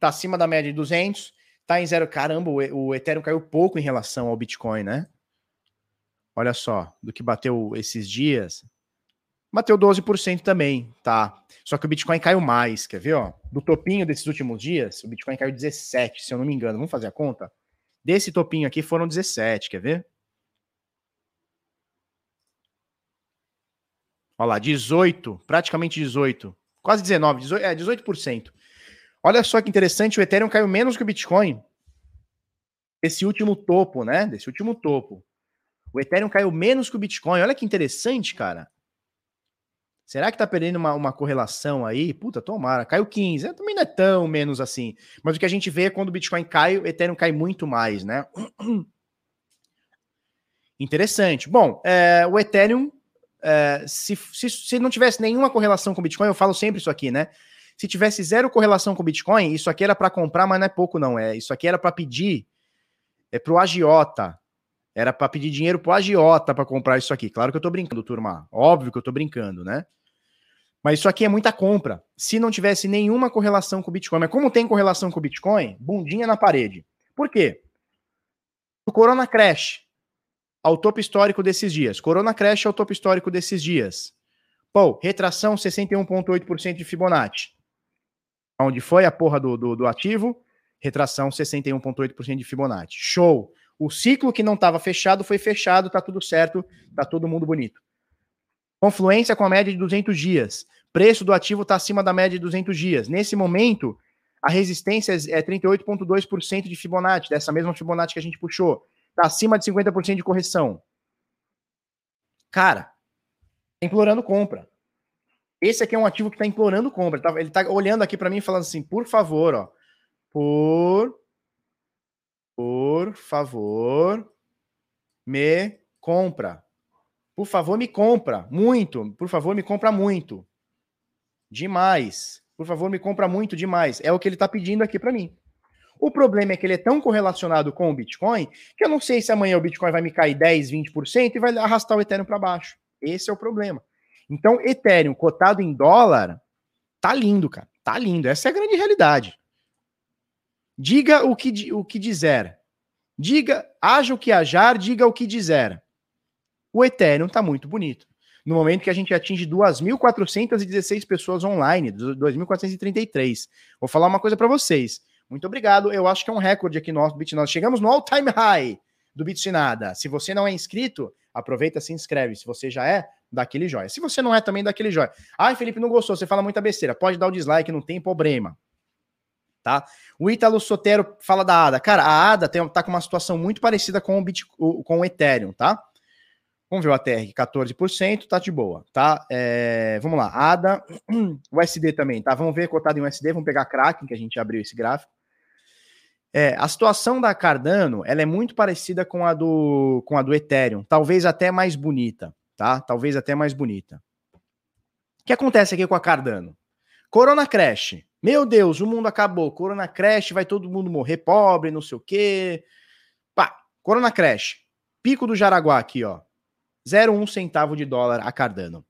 Tá acima da média de 200, tá em zero. Caramba, o Ethereum caiu pouco em relação ao Bitcoin, né? Olha só, do que bateu esses dias. Bateu 12% também, tá? Só que o Bitcoin caiu mais, quer ver, ó? Do topinho desses últimos dias, o Bitcoin caiu 17, se eu não me engano. Vamos fazer a conta? Desse topinho aqui foram 17, quer ver? Olha lá, 18, praticamente 18, quase 19, 18, é 18%. Olha só que interessante, o Ethereum caiu menos que o Bitcoin. Esse último topo, né? Desse último topo. O Ethereum caiu menos que o Bitcoin. Olha que interessante, cara. Será que tá perdendo uma, uma correlação aí? Puta, tomara. Caiu 15. É, também não é tão menos assim. Mas o que a gente vê é quando o Bitcoin cai, o Ethereum cai muito mais, né? Interessante. Bom, é, o Ethereum é, se, se, se não tivesse nenhuma correlação com Bitcoin, eu falo sempre isso aqui, né? Se tivesse zero correlação com Bitcoin, isso aqui era para comprar, mas não é pouco, não. É Isso aqui era para pedir é pro agiota. Era para pedir dinheiro pro agiota para comprar isso aqui. Claro que eu tô brincando, turma. Óbvio que eu tô brincando, né? Mas isso aqui é muita compra. Se não tivesse nenhuma correlação com o Bitcoin, mas como tem correlação com o Bitcoin, bundinha na parede. Por quê? O Corona Crash ao topo histórico desses dias. Corona Crash ao topo histórico desses dias. Pô, retração 61,8% de Fibonacci. Onde foi a porra do, do, do ativo? Retração 61,8% de Fibonacci. Show! O ciclo que não estava fechado foi fechado, tá tudo certo, tá todo mundo bonito. Confluência com a média de 200 dias. Preço do ativo está acima da média de 200 dias. Nesse momento, a resistência é 38,2% de Fibonacci, dessa mesma Fibonacci que a gente puxou. Tá acima de 50% de correção. Cara, tá implorando compra. Esse aqui é um ativo que está implorando compra. Ele está tá olhando aqui para mim e falando assim, por favor, ó. Por. Por favor, me compra. Por favor, me compra. Muito. Por favor, me compra muito. Demais. Por favor, me compra muito demais. É o que ele está pedindo aqui para mim. O problema é que ele é tão correlacionado com o Bitcoin que eu não sei se amanhã o Bitcoin vai me cair 10, 20% e vai arrastar o Ethereum para baixo. Esse é o problema. Então, Ethereum cotado em dólar, tá lindo, cara. Tá lindo. Essa é a grande realidade. Diga o que, o que dizer. Diga, haja o que hajar, diga o que dizer. O Ethereum tá muito bonito. No momento que a gente atinge 2.416 pessoas online, 2.433. Vou falar uma coisa para vocês. Muito obrigado. Eu acho que é um recorde aqui nosso do BitNada. Chegamos no all-time high do BitNada. Se você não é inscrito, aproveita, se inscreve. Se você já é, dá aquele joia. Se você não é, também dá aquele joia. Ai, Felipe, não gostou, você fala muita besteira. Pode dar o dislike, não tem problema. Tá? O Ítalo Sotero fala da ADA. Cara, a ADA tem, tá com uma situação muito parecida com o, Bit, com o Ethereum, tá? Vamos ver o ATR, 14%, tá de boa, tá? É, vamos lá, ADA, o SD também, tá? Vamos ver cotado em USD, vamos pegar Kraken, que a gente abriu esse gráfico. É, a situação da Cardano, ela é muito parecida com a do com a do Ethereum, talvez até mais bonita, tá? Talvez até mais bonita. O que acontece aqui com a Cardano? Corona Crash, Meu Deus, o mundo acabou. Corona Crash, vai todo mundo morrer pobre, não sei o quê. Pá, Corona Crash. Pico do Jaraguá aqui, ó. 0,1 centavo de dólar a Cardano.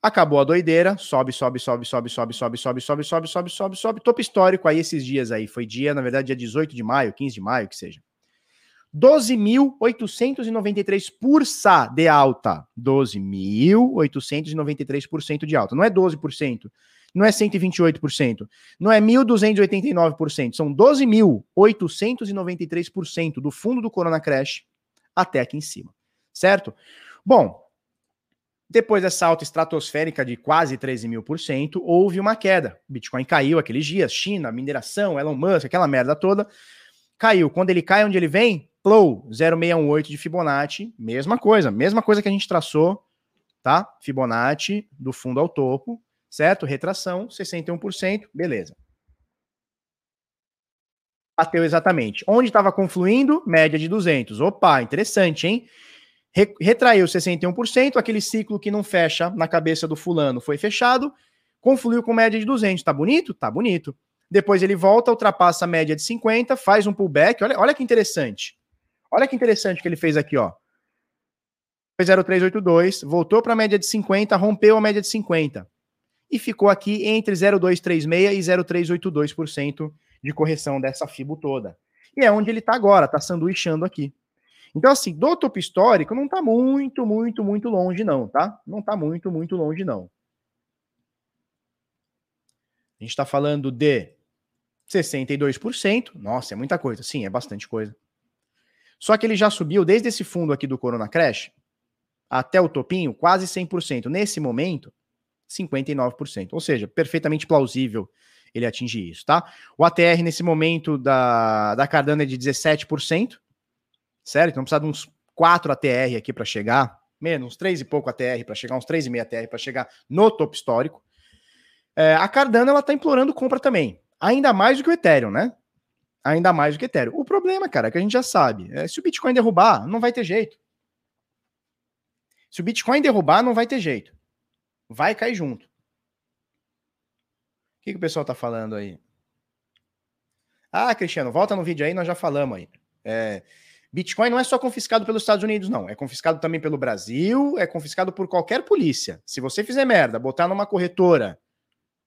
Acabou a doideira, sobe, sobe, sobe, sobe, sobe, sobe, sobe, sobe, sobe, sobe, sobe, sobe, topo histórico aí esses dias aí, foi dia, na verdade, dia 18 de maio, 15 de maio, que seja. 12.893 por SA de alta. 12.893% de alta. Não é 12%, não é 128%, não é 1.289%, são 12.893% do fundo do Corona Crash até aqui em cima, certo? Bom, depois dessa alta estratosférica de quase 13 mil por cento, houve uma queda. O Bitcoin caiu aqueles dias, China, mineração, Elon Musk, aquela merda toda. Caiu. Quando ele cai, onde ele vem? Flow, 0618 de Fibonacci, mesma coisa, mesma coisa que a gente traçou, tá? Fibonacci do fundo ao topo, certo? Retração, 61%, beleza. Bateu exatamente. Onde estava confluindo? Média de 200. Opa, interessante, hein? Retraiu 61%, aquele ciclo que não fecha na cabeça do fulano foi fechado, confluiu com média de 200. Tá bonito? Tá bonito. Depois ele volta, ultrapassa a média de 50, faz um pullback. Olha, olha que interessante. Olha que interessante que ele fez aqui, ó. Foi 0,382, voltou para a média de 50, rompeu a média de 50 e ficou aqui entre 0,236 e 0,382% de correção dessa FIBO toda. E é onde ele está agora, está sanduichando aqui. Então, assim, do topo histórico não está muito, muito, muito longe, não, tá? Não está muito, muito longe, não. A gente está falando de 62%. Nossa, é muita coisa. Sim, é bastante coisa. Só que ele já subiu desde esse fundo aqui do Corona Crash até o topinho, quase 100%. Nesse momento, 59%. Ou seja, perfeitamente plausível ele atingir isso, tá? O ATR nesse momento da, da Cardano é de 17%. Sério, então precisa de uns 4 ATR aqui para chegar, menos, uns 3 e pouco ATR para chegar, uns 3,5 ATR para chegar no topo histórico. É, a Cardano ela tá implorando compra também, ainda mais do que o Ethereum, né? Ainda mais do que Ethereum. O problema, cara, é que a gente já sabe, é, se o Bitcoin derrubar, não vai ter jeito. Se o Bitcoin derrubar, não vai ter jeito. Vai cair junto. O que, que o pessoal tá falando aí? Ah, Cristiano, volta no vídeo aí, nós já falamos aí. É, Bitcoin não é só confiscado pelos Estados Unidos, não. É confiscado também pelo Brasil, é confiscado por qualquer polícia. Se você fizer merda, botar numa corretora,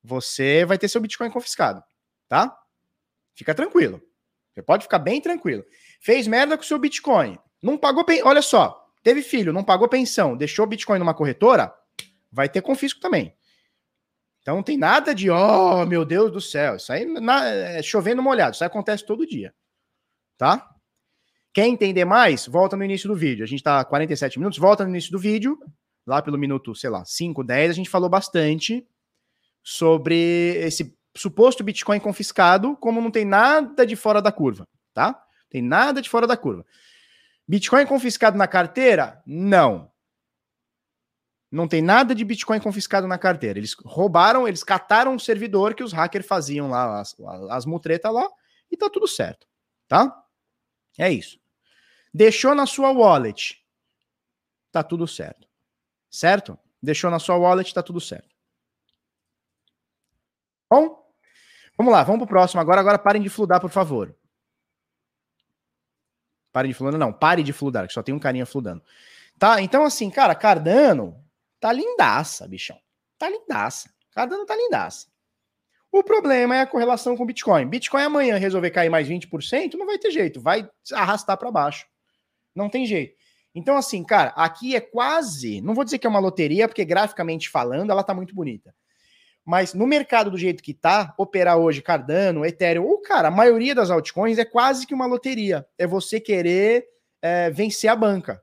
você vai ter seu Bitcoin confiscado, tá? Fica tranquilo. Você pode ficar bem tranquilo. Fez merda com o seu Bitcoin. Não pagou. Olha só, teve filho, não pagou pensão, deixou Bitcoin numa corretora, vai ter confisco também. Então não tem nada de, oh, meu Deus do céu. Isso aí na... é chovendo molhado. Isso aí acontece todo dia. Tá? Quer entender mais? Volta no início do vídeo. A gente tá 47 minutos, volta no início do vídeo, lá pelo minuto, sei lá, 5, 10, a gente falou bastante sobre esse suposto Bitcoin confiscado, como não tem nada de fora da curva, tá? Tem nada de fora da curva. Bitcoin confiscado na carteira? Não. Não tem nada de Bitcoin confiscado na carteira. Eles roubaram, eles cataram o servidor que os hackers faziam lá, as, as mutretas lá, e tá tudo certo, tá? É isso. Deixou na sua wallet, tá tudo certo. Certo? Deixou na sua wallet, tá tudo certo. Bom, vamos lá, vamos pro próximo agora. Agora parem de fludar, por favor. Parem de fludar, não, pare de fludar, que só tem um carinha fludando. Tá? Então, assim, cara, Cardano tá lindaça, bichão. Tá lindaça. Cardano tá lindaça. O problema é a correlação com Bitcoin. Bitcoin amanhã resolver cair mais 20%, não vai ter jeito, vai arrastar para baixo. Não tem jeito. Então, assim, cara, aqui é quase. Não vou dizer que é uma loteria, porque graficamente falando, ela tá muito bonita. Mas no mercado do jeito que tá, operar hoje Cardano, Ethereum, ou, cara, a maioria das altcoins é quase que uma loteria. É você querer é, vencer a banca.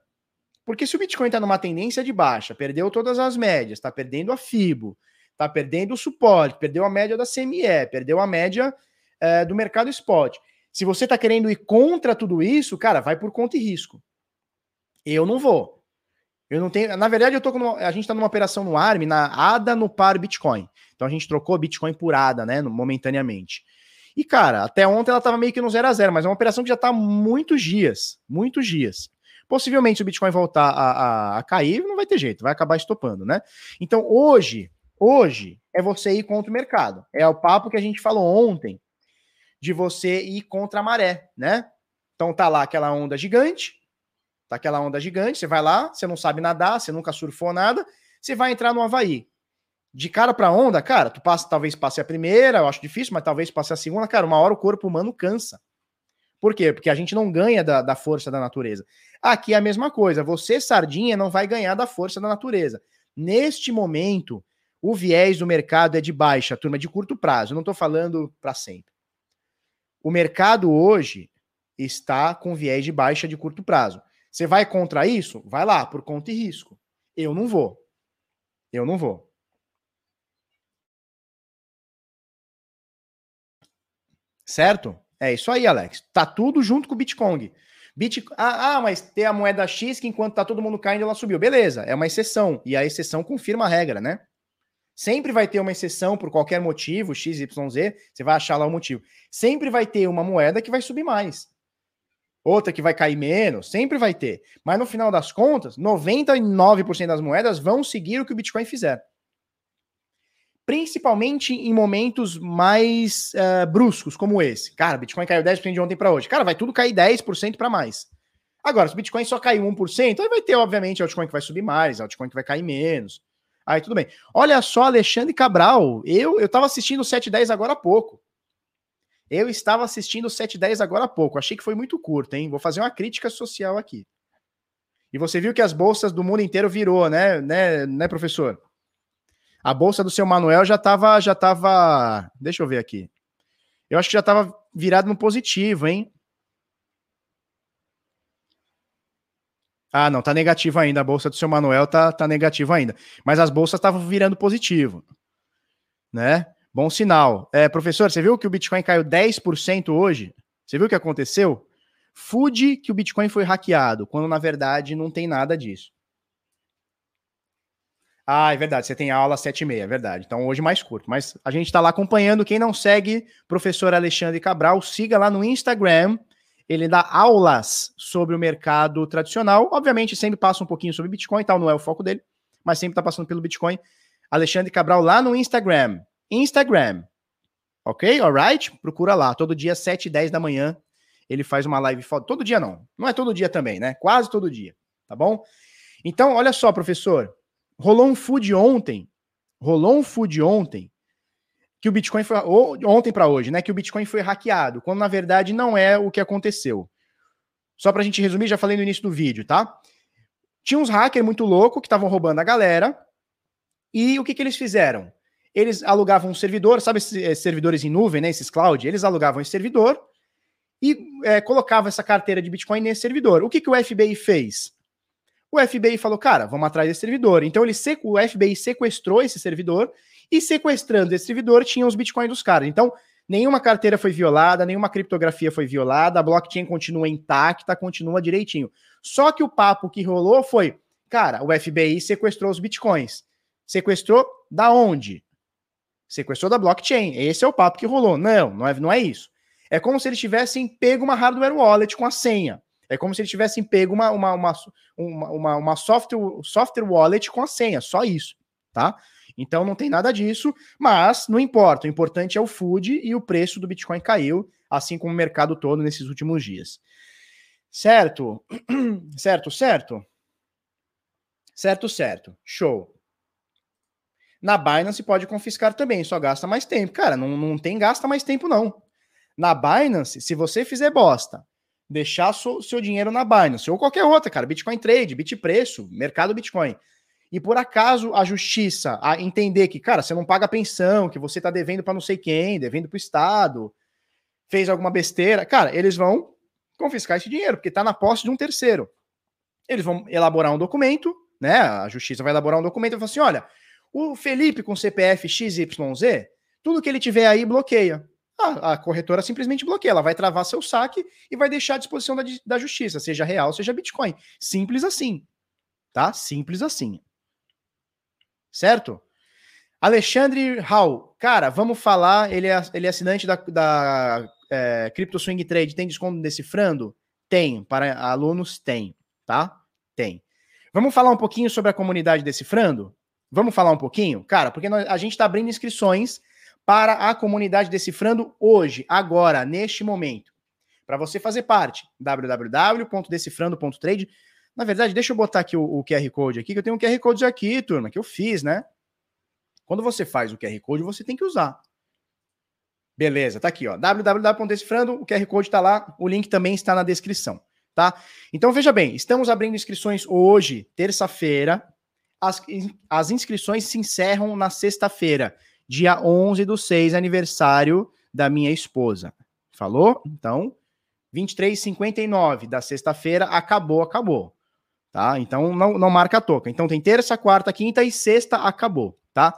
Porque se o Bitcoin tá numa tendência de baixa, perdeu todas as médias, tá perdendo a FIBO, tá perdendo o suporte, perdeu a média da CME, perdeu a média é, do mercado spot. Se você está querendo ir contra tudo isso, cara, vai por conta e risco. Eu não vou. Eu não tenho. Na verdade, eu tô com a gente está numa operação no ARM, na ADA no par Bitcoin. Então a gente trocou Bitcoin por ADA, né? Momentaneamente. E, cara, até ontem ela estava meio que no 0 a 0 mas é uma operação que já está muitos dias. Muitos dias. Possivelmente, se o Bitcoin voltar a, a, a cair, não vai ter jeito, vai acabar estopando, né? Então, hoje, hoje, é você ir contra o mercado. É o papo que a gente falou ontem de você ir contra a maré, né? Então tá lá aquela onda gigante, tá aquela onda gigante, você vai lá, você não sabe nadar, você nunca surfou nada, você vai entrar no Havaí. De cara para onda, cara, tu passa, talvez passe a primeira, eu acho difícil, mas talvez passe a segunda, cara, uma hora o corpo humano cansa. Por quê? Porque a gente não ganha da, da força da natureza. Aqui é a mesma coisa, você, sardinha, não vai ganhar da força da natureza. Neste momento, o viés do mercado é de baixa, turma, de curto prazo. Eu não estou falando para sempre. O mercado hoje está com viés de baixa de curto prazo. Você vai contra isso? Vai lá, por conta e risco. Eu não vou. Eu não vou. Certo? É isso aí, Alex. Tá tudo junto com o Bitcoin. Bitcoin. Ah, ah, mas tem a moeda X que enquanto tá todo mundo caindo, ela subiu. Beleza, é uma exceção. E a exceção confirma a regra, né? Sempre vai ter uma exceção por qualquer motivo, XYZ, você vai achar lá o motivo. Sempre vai ter uma moeda que vai subir mais. Outra que vai cair menos, sempre vai ter. Mas no final das contas, 99% das moedas vão seguir o que o Bitcoin fizer. Principalmente em momentos mais uh, bruscos, como esse. Cara, Bitcoin caiu 10% de ontem para hoje. Cara, vai tudo cair 10% para mais. Agora, se o Bitcoin só caiu 1%, aí vai ter, obviamente, altcoin que vai subir mais, altcoin que vai cair menos. Aí tudo bem. Olha só, Alexandre Cabral. Eu eu estava assistindo o 710 agora há pouco. Eu estava assistindo o 710 agora há pouco. Achei que foi muito curto, hein? Vou fazer uma crítica social aqui. E você viu que as bolsas do mundo inteiro virou, né, né, né, professor? A bolsa do seu Manuel já estava já tava, deixa eu ver aqui. Eu acho que já estava virado no positivo, hein? Ah, não, tá negativo ainda. A bolsa do seu Manuel tá, tá negativa ainda. Mas as bolsas estavam virando positivo. Né? Bom sinal. É, professor, você viu que o Bitcoin caiu 10% hoje? Você viu o que aconteceu? Fude que o Bitcoin foi hackeado, quando na verdade não tem nada disso. Ah, é verdade, você tem aula às 7h30, é verdade. Então hoje mais curto. Mas a gente está lá acompanhando. Quem não segue, professor Alexandre Cabral, siga lá no Instagram, ele dá aulas sobre o mercado tradicional. Obviamente, sempre passa um pouquinho sobre Bitcoin, tal, não é o foco dele, mas sempre está passando pelo Bitcoin. Alexandre Cabral lá no Instagram. Instagram. Ok? Alright? Procura lá. Todo dia, 7 e 10 da manhã, ele faz uma live foto. Todo dia não. Não é todo dia também, né? Quase todo dia. Tá bom? Então, olha só, professor. Rolou um food ontem. Rolou um food ontem que o Bitcoin foi ontem para hoje, né? Que o Bitcoin foi hackeado, quando na verdade não é o que aconteceu. Só para a gente resumir, já falei no início do vídeo, tá? Tinha uns hackers muito loucos que estavam roubando a galera. E o que, que eles fizeram? Eles alugavam um servidor, sabe esses eh, servidores em nuvem, né? Esses cloud? Eles alugavam esse servidor e é, colocavam essa carteira de Bitcoin nesse servidor. O que, que o FBI fez? O FBI falou, cara, vamos atrás desse servidor. Então ele o FBI sequestrou esse servidor e sequestrando esse servidor tinha os bitcoins dos caras. Então, nenhuma carteira foi violada, nenhuma criptografia foi violada, a blockchain continua intacta, continua direitinho. Só que o papo que rolou foi, cara, o FBI sequestrou os bitcoins. Sequestrou da onde? Sequestrou da blockchain. Esse é o papo que rolou. Não, não é, não é isso. É como se eles tivessem pego uma hardware wallet com a senha. É como se eles tivessem pego uma, uma, uma, uma, uma software, software wallet com a senha. Só isso, tá? Então não tem nada disso, mas não importa. O importante é o food e o preço do Bitcoin caiu, assim como o mercado todo nesses últimos dias. Certo? Certo, certo? Certo, certo. Show. Na Binance pode confiscar também, só gasta mais tempo. Cara, não, não tem gasta mais tempo, não. Na Binance, se você fizer bosta, deixar seu, seu dinheiro na Binance ou qualquer outra, cara, Bitcoin Trade, Bitpreço, mercado Bitcoin e por acaso a justiça a entender que, cara, você não paga pensão, que você tá devendo para não sei quem, devendo para o Estado, fez alguma besteira, cara, eles vão confiscar esse dinheiro, porque tá na posse de um terceiro. Eles vão elaborar um documento, né? A justiça vai elaborar um documento e falar assim: olha, o Felipe com CPF XYZ, tudo que ele tiver aí bloqueia. A, a, corretora simplesmente bloqueia, ela vai travar seu saque e vai deixar à disposição da, da justiça, seja real, seja Bitcoin. Simples assim. Tá? Simples assim certo? Alexandre Hall, cara, vamos falar. Ele é, ele é assinante da, da é, Crypto Swing Trade. Tem desconto decifrando? Tem. Para alunos, tem. Tá? Tem. Vamos falar um pouquinho sobre a comunidade decifrando? Vamos falar um pouquinho? Cara, porque nós, a gente está abrindo inscrições para a comunidade Decifrando hoje, agora, neste momento. Para você fazer parte, www.decifrando.trade. Na verdade, deixa eu botar aqui o, o, QR Code aqui, que eu tenho um QR Code aqui, turma, que eu fiz, né? Quando você faz o QR Code, você tem que usar. Beleza, tá aqui, ó. www.decifrando, o QR Code está lá, o link também está na descrição, tá? Então veja bem, estamos abrindo inscrições hoje, terça-feira, as, as inscrições se encerram na sexta-feira, dia 11 do 6, aniversário da minha esposa. Falou? Então, 23,59 da sexta-feira, acabou, acabou. Tá? Então, não, não marca a toca. Então, tem terça, quarta, quinta e sexta, acabou. Tá?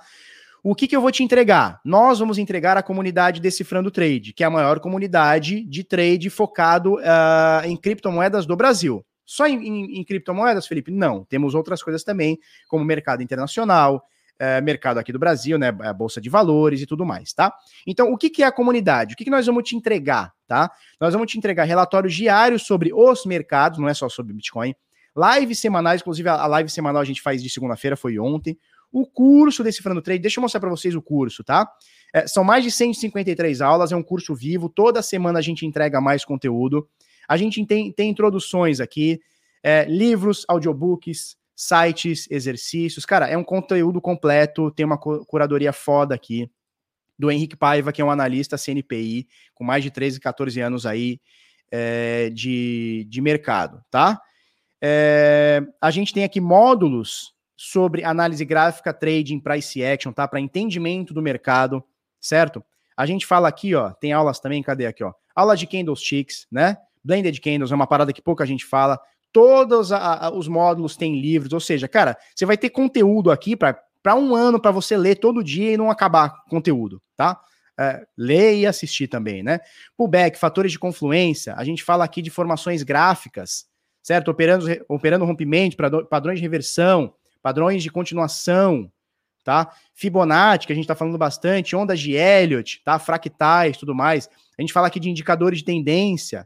O que, que eu vou te entregar? Nós vamos entregar a comunidade Decifrando Trade, que é a maior comunidade de trade focado uh, em criptomoedas do Brasil. Só em, em, em, criptomoedas, Felipe? Não. Temos outras coisas também, como mercado internacional, é, mercado aqui do Brasil, né? A Bolsa de Valores e tudo mais, tá? Então, o que, que é a comunidade? O que, que nós vamos te entregar, tá? Nós vamos te entregar relatórios diários sobre os mercados, não é só sobre Bitcoin. Lives semanais, inclusive a live semanal a gente faz de segunda-feira, foi ontem. O curso Decifrando Trade, deixa eu mostrar para vocês o curso, tá? É, são mais de 153 aulas, é um curso vivo, toda semana a gente entrega mais conteúdo. A gente tem, tem introduções aqui, é, livros, audiobooks, sites, exercícios. Cara, é um conteúdo completo, tem uma curadoria foda aqui do Henrique Paiva, que é um analista CNPI, com mais de 13, 14 anos aí é, de, de mercado, tá? É, a gente tem aqui módulos sobre análise gráfica, trading, price action, tá? Para entendimento do mercado, certo? A gente fala aqui, ó, tem aulas também, cadê aqui, ó? Aula de candlesticks, né? Blended Candles é uma parada que pouca gente fala. Todos a, a, os módulos têm livros, ou seja, cara, você vai ter conteúdo aqui para um ano para você ler todo dia e não acabar conteúdo, tá? É, ler e assistir também, né? Pullback, fatores de confluência, a gente fala aqui de formações gráficas, certo? Operando, operando rompimento, padrões de reversão, padrões de continuação, tá? Fibonacci, que a gente está falando bastante, ondas de Elliott, tá? Fractais, tudo mais. A gente fala aqui de indicadores de tendência,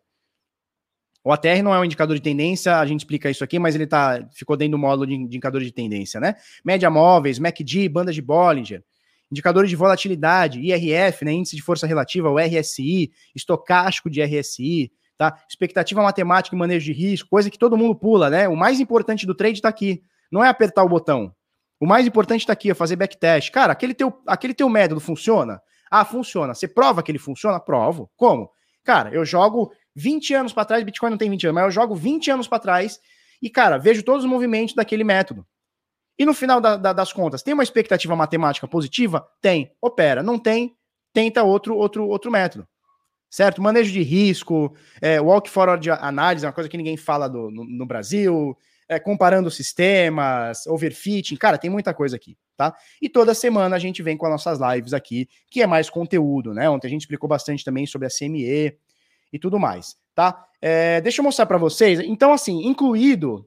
o ATR não é um indicador de tendência, a gente explica isso aqui, mas ele tá, ficou dentro do módulo de indicadores de tendência, né? Média móveis, MACD, banda de Bollinger, indicadores de volatilidade, IRF, né, índice de força relativa, o RSI, estocástico de RSI, tá? Expectativa matemática e manejo de risco, coisa que todo mundo pula, né? O mais importante do trade está aqui, não é apertar o botão. O mais importante está aqui, é fazer backtest. Cara, aquele teu, aquele teu método funciona? Ah, funciona. Você prova que ele funciona? Provo. Como? Cara, eu jogo 20 anos para trás, Bitcoin não tem 20 anos, mas eu jogo 20 anos para trás e, cara, vejo todos os movimentos daquele método. E no final da, da, das contas, tem uma expectativa matemática positiva? Tem. Opera. Não tem, tenta outro, outro, outro método. Certo? Manejo de risco, é, walk forward análise, é uma coisa que ninguém fala do, no, no Brasil, é, comparando sistemas, overfitting, cara, tem muita coisa aqui, tá? E toda semana a gente vem com as nossas lives aqui, que é mais conteúdo, né? Ontem a gente explicou bastante também sobre a CME, e tudo mais, tá? É, deixa eu mostrar para vocês. Então, assim, incluído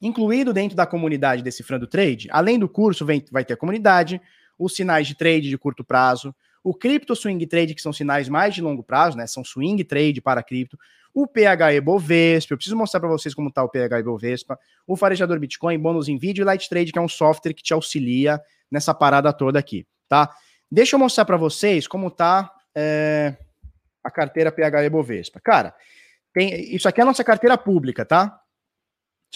incluído dentro da comunidade Decifrando Trade, além do curso, vem, vai ter a comunidade, os sinais de trade de curto prazo, o Crypto Swing Trade, que são sinais mais de longo prazo, né? São swing trade para cripto, o PHE Bovespa, eu preciso mostrar para vocês como está o PHE Bovespa, o farejador Bitcoin, bônus em vídeo e Light Trade, que é um software que te auxilia nessa parada toda aqui, tá? Deixa eu mostrar para vocês como tá é, a carteira PHE Bovespa. Cara, tem, isso aqui é a nossa carteira pública, tá?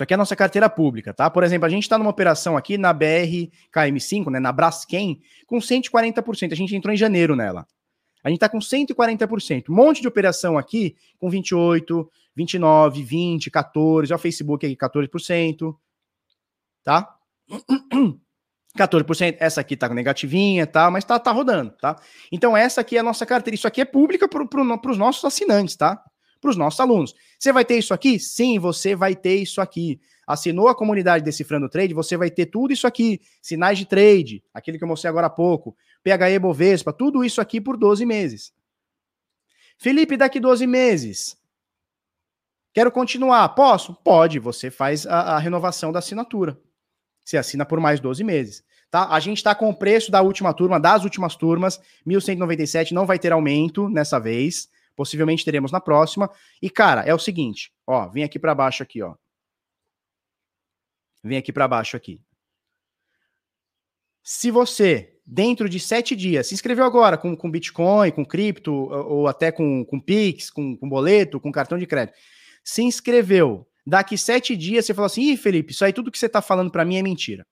Isso aqui é a nossa carteira pública, tá? Por exemplo, a gente está numa operação aqui na BR KM5, né, na Braskem, com 140%. A gente entrou em janeiro nela. A gente está com 140%. Um monte de operação aqui com 28, 29, 20, 14. Olha o Facebook aqui, 14%. Tá? 14%, essa aqui tá negativinha, tá? Mas tá, tá rodando, tá? Então, essa aqui é a nossa carteira. Isso aqui é pública para pro, os nossos assinantes, tá? Para os nossos alunos. Você vai ter isso aqui? Sim, você vai ter isso aqui. Assinou a comunidade Decifrando Trade, você vai ter tudo isso aqui. Sinais de trade, aquele que eu mostrei agora há pouco. PHE Bovespa, tudo isso aqui por 12 meses. Felipe, daqui 12 meses. Quero continuar. Posso? Pode. Você faz a, a renovação da assinatura. Você assina por mais 12 meses. Tá? A gente está com o preço da última turma, das últimas turmas, 1.197, não vai ter aumento nessa vez. Possivelmente teremos na próxima. E, cara, é o seguinte, ó, vem aqui para baixo aqui, ó. Vem aqui para baixo aqui. Se você, dentro de sete dias, se inscreveu agora com, com Bitcoin, com cripto, ou, ou até com, com Pix, com, com boleto, com cartão de crédito, se inscreveu, daqui sete dias você falou assim, ih, Felipe, isso aí tudo que você está falando para mim é mentira.